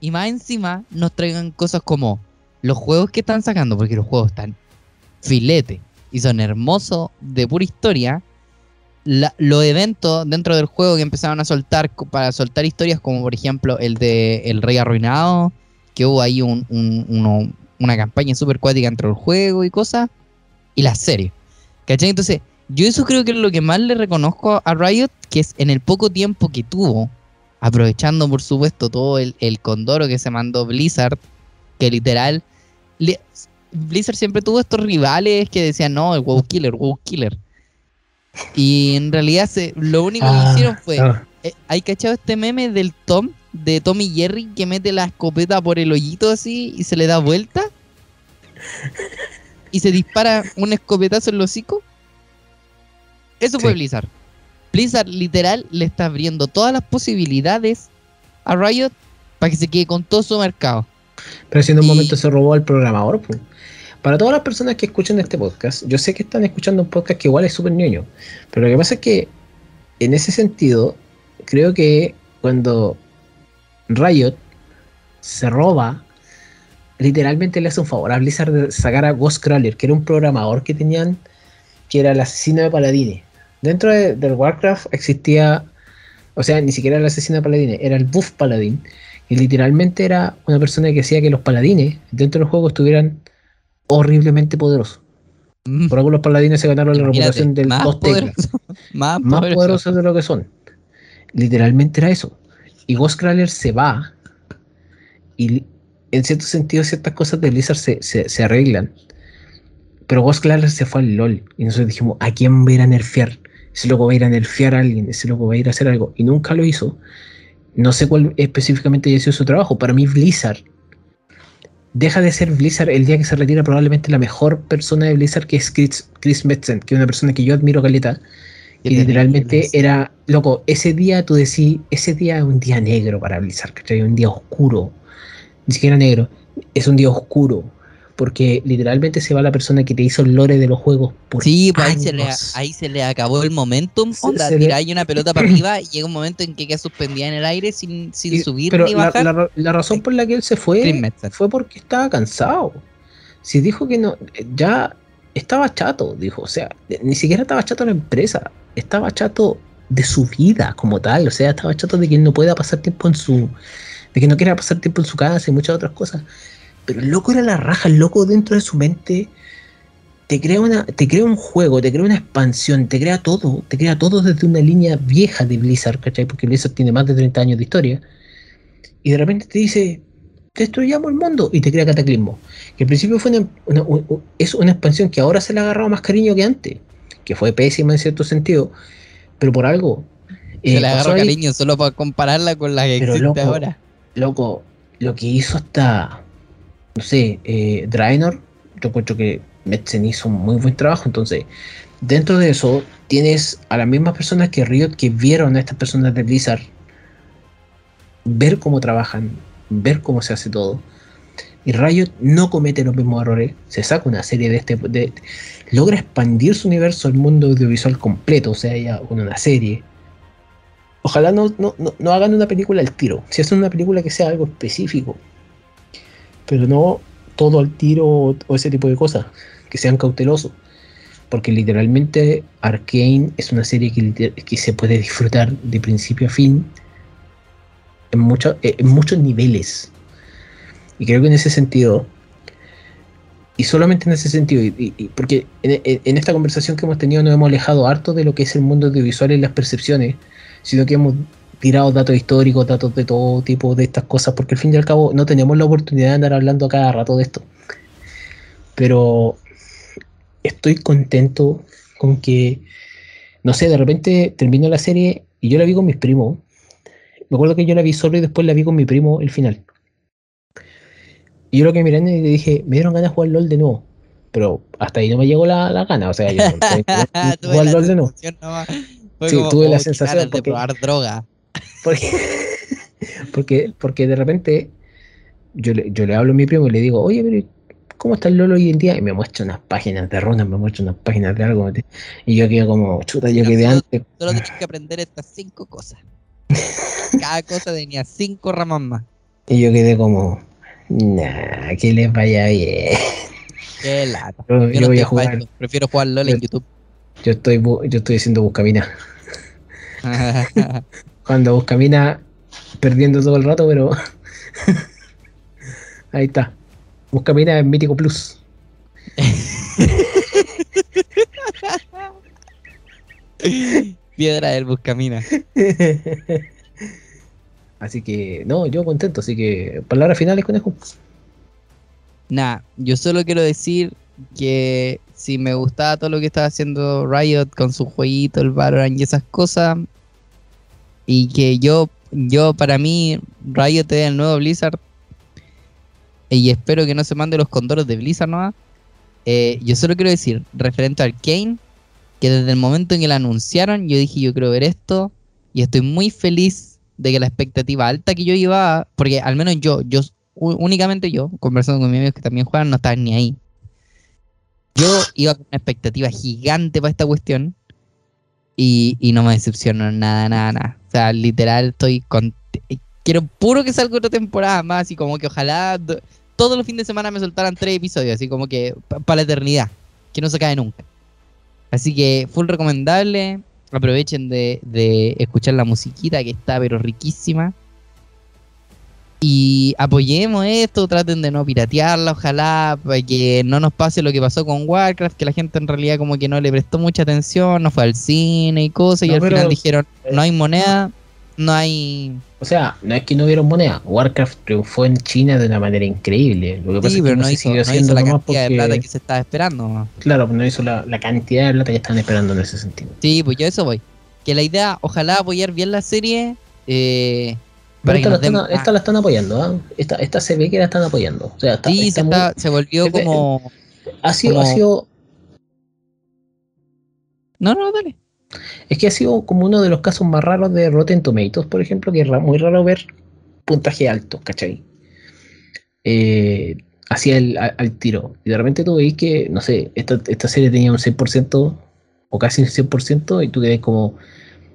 Y más encima nos traigan cosas como los juegos que están sacando, porque los juegos están filete y son hermosos de pura historia. La- los eventos dentro del juego que empezaron a soltar para soltar historias, como por ejemplo el de El Rey Arruinado, que hubo ahí un- una campaña súper cuática entre el juego y cosas, y la serie. ¿Cachai? Entonces, yo eso creo que es lo que más le reconozco a Riot, que es en el poco tiempo que tuvo, aprovechando por supuesto todo el, el condoro que se mandó Blizzard, que literal, Blizzard siempre tuvo estos rivales que decían, no, el WoW Killer, WoW Killer. Y en realidad se, lo único que Ah, hicieron fue, ah, eh, ¿Hay cachado este meme del Tom, de Tom y Jerry, que mete la escopeta por el hoyito así y se le da vuelta? Y se dispara un escopetazo en los hocico. Eso fue. Blizzard. Blizzard literal le está abriendo todas las posibilidades a Riot para que se quede con todo su mercado. pero si en un y- momento se robó al programador. pues. Para todas las personas que escuchan este podcast, yo sé que están escuchando un podcast que igual es súper ñoño, pero lo que pasa es que en ese sentido, creo que cuando Riot se roba, literalmente le hace un favor a Blizzard de sacar a Ghostcrawler, que era un programador que tenían, que era el asesino de paladines. Dentro de- del Warcraft existía, o sea, ni siquiera el asesino de paladines, era el buff paladín, y literalmente era una persona que hacía que los paladines dentro del juego estuvieran horriblemente poderosos. Mm, Por algo los paladines se ganaron la reputación del más dos teclas poderoso, más, más poderoso. poderosos de lo que son. Literalmente era eso. Y Ghostcrawler se va. Y en cierto sentido, ciertas cosas de Blizzard se, se, se arreglan. Pero Ghostcrawler se fue al LOL. Y nosotros dijimos, ¿a quién va a ir a nerfear? Ese loco va a ir a nerfear a alguien. Ese loco va a ir a hacer algo. Y nunca lo hizo. No sé cuál específicamente haya sido su trabajo. Para mí, Blizzard deja de ser Blizzard el día que se retira probablemente la mejor persona de Blizzard que es Chris, Chris Metzen, que es una persona que yo admiro caleta. Y literalmente era, loco, ese día tú decís, ese día es un día negro para Blizzard, ¿cachai? Un día oscuro. Ni siquiera negro, es un día oscuro. Porque literalmente se va la persona que te hizo el lore de los juegos por Sí, pues ahí se, le, ahí se le acabó el momentum. Onda, le- tiráis una pelota para arriba y llega un momento en que queda suspendida en el aire sin, sin Y- subir pero ni la, bajar. la- la razón por la que él se fue fue porque estaba cansado. Si dijo que no, ya estaba chato, dijo. O sea, ni siquiera estaba chato la empresa, estaba chato de su vida como tal. O sea, estaba chato de que él no pueda pasar tiempo en su. de que no quiera pasar tiempo en su casa y muchas otras cosas. Pero el loco era la raja, el loco dentro de su mente te crea una, te crea un juego, te crea una expansión, te crea todo, te crea todo desde una línea vieja de Blizzard, ¿cachai? Porque Blizzard tiene más de 30 años de historia. Y de repente te dice, destruyamos el mundo y te crea Cataclismo. Que al principio fue una, es una expansión que ahora se le ha agarrado más cariño que antes, que fue pésima en cierto sentido, pero por algo. Se eh, le agarró cariño solo para compararla con la que Pero, existe loco, ahora. loco, lo que hizo hasta, no sé, eh, Draenor, yo encuentro que Metzen hizo un muy buen trabajo. Entonces, dentro de eso, tienes a las mismas personas que Riot que vieron a estas personas de Blizzard ver cómo trabajan, ver cómo se hace todo. Y Riot no comete los mismos errores, se saca una serie de este. Logra expandir su universo al mundo audiovisual completo, o sea, ya con una serie. Ojalá no, no, no hagan una película al tiro. Si hacen una película que sea algo específico. Pero no todo al tiro o, ese tipo de cosas. Que sean cautelosos. Porque literalmente Arkane es una serie que, que se puede disfrutar de principio a fin. En, mucho- eh, en muchos niveles. Y creo que en ese sentido. Y solamente en ese sentido. y- porque en- en esta conversación que hemos tenido nos hemos alejado harto de lo que es el mundo audiovisual y las percepciones sino que hemos tirado datos históricos, datos de todo tipo de estas cosas, porque al fin y al cabo no tenemos la oportunidad de andar hablando a cada rato de esto. Pero estoy contento con que, no sé, de repente termino la serie y yo la vi con mis primos. Me acuerdo que yo la vi solo y después la vi con mi primo el final. Y yo lo que miré y le dije, me dieron ganas de jugar LOL de nuevo. Pero hasta ahí no me llegó la, la gana. O sea, yo jugar LOL de nuevo. sensación nomás. Fue Sí, como, tuve la oh, sensación de porque- probar droga. Porque, porque, porque de repente yo le, yo le hablo a mi primo y le digo, oye, pero ¿cómo está el LOL hoy en día? Y me muestra unas páginas de runas, me muestra unas páginas de algo. Y yo quedo como, chuta, yo quedé antes. Solo tienes que aprender estas cinco cosas. Cada cosa tenía cinco ramas más. Y yo quedé como, nah, que les vaya bien. Qué lata. Yo, no voy a jugar. Prefiero jugar LOL en Yo- YouTube. yo estoy, yo estoy haciendo buscamina. Cuando buscamina, perdiendo todo el rato, pero ahí está. Buscamina en Mítico Plus. Piedra del Buscamina. Así que, no, yo contento. Así que, palabras finales, conejo. Nah, yo solo quiero decir que si me gustaba todo lo que estaba haciendo Riot con su jueguito, el Valorant y esas cosas, y que yo, yo para mí, Riot es el nuevo Blizzard, y espero que no se mande los condoros de Blizzard ¿no? Eh, yo solo quiero decir, referente a Arkane, que desde el momento en que la anunciaron, yo dije, yo quiero ver esto, y estoy muy feliz de que la expectativa alta que yo llevaba, porque al menos yo, yo únicamente yo, conversando con mis amigos que también juegan, no estaban ni ahí. Yo iba con una expectativa gigante para esta cuestión y, y no me decepcionó nada, nada, nada. O sea, literal estoy con... Quiero puro que salga otra temporada más y como que ojalá do- todos los fines de semana me soltaran tres episodios, así como que para la eternidad, que no se cae nunca. Así que full recomendable, aprovechen de, de escuchar la musiquita que está pero riquísima. Y apoyemos esto, traten de no piratearla, ojalá, para que no nos pase lo que pasó con Warcraft, que la gente en realidad como que no le prestó mucha atención, no fue al cine y cosas, y al final dijeron, no hay moneda, no hay... O sea, no es que no hubieron moneda. Warcraft triunfó en China de una manera increíble. Lo que pasa Sí, es que pero no, no se hizo, siguió no hizo la cantidad de plata que se estaba esperando. Claro, no hizo la, la cantidad de plata que estaban esperando en ese sentido. Sí, pues yo a eso voy. Que la idea, ojalá apoyar bien la serie, eh, para esta, la den esta la están apoyando, ¿ah? esta, esta se ve que la están apoyando. O sea, está, Sí, está se, muy- está- se volvió como... ha, sido, ha sido No, no, dale. Es que ha sido como uno de los casos más raros de Rotten Tomatoes, por ejemplo, que es muy raro ver puntaje alto, ¿cachai? Eh, hacia el al tiro. Y de repente tú veis que, no sé, esta, esta serie tenía un 6% o casi un 100% y tú quedas como,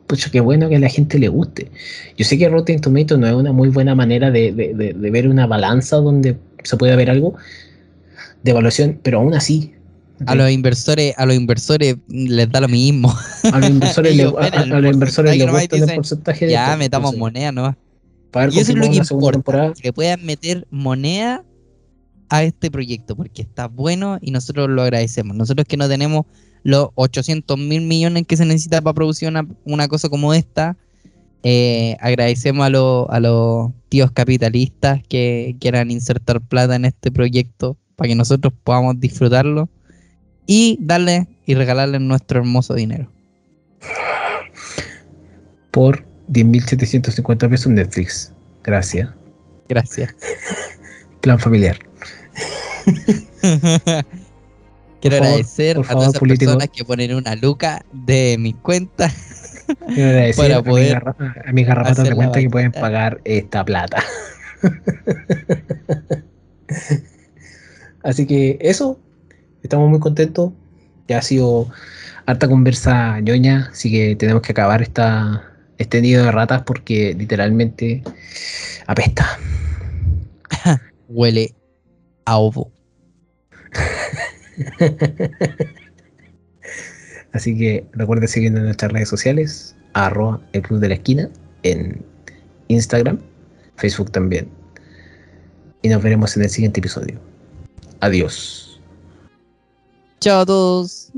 pucha, qué bueno que a la gente le guste. Yo sé que Rotten Tomatoes no es una muy buena manera de, de- de- de ver una balanza donde se puede ver algo de evaluación, pero aún así. A los inversores, a los inversores les da lo mismo. a los inversores, le- Ellos a, ven el a inversores les y gusta el porcentaje de ya esto, metamos entonces, moneda, ¿no? para Y eso es lo que temporada. importa, que puedan meter moneda a este proyecto, porque está bueno y nosotros lo agradecemos. Nosotros que no tenemos los 800 mil millones que se necesita para producir una, una cosa como esta, eh, agradecemos a, los- a los tíos capitalistas que quieran insertar plata en este proyecto para que nosotros podamos disfrutarlo y darle y regalarle nuestro hermoso dinero. por 10.750 pesos en Netflix. Gracias. Gracias. Plan familiar. Quiero favor, agradecer a favor, todas esas político. personas que ponen una luca de mi cuenta. Quiero agradecer Para poder a mis garrapatas de cuenta que pueden pagar esta plata. Así que eso, estamos muy contentos. Ya ha sido harta conversa ñoña, así que tenemos que acabar esta, este nido de ratas porque literalmente apesta. Huele a ovo. Así que recuerden seguirnos en nuestras redes sociales, arroba el club de la esquina, en Instagram, Facebook también. Y nos veremos en el siguiente episodio. Adiós. Chao a todos.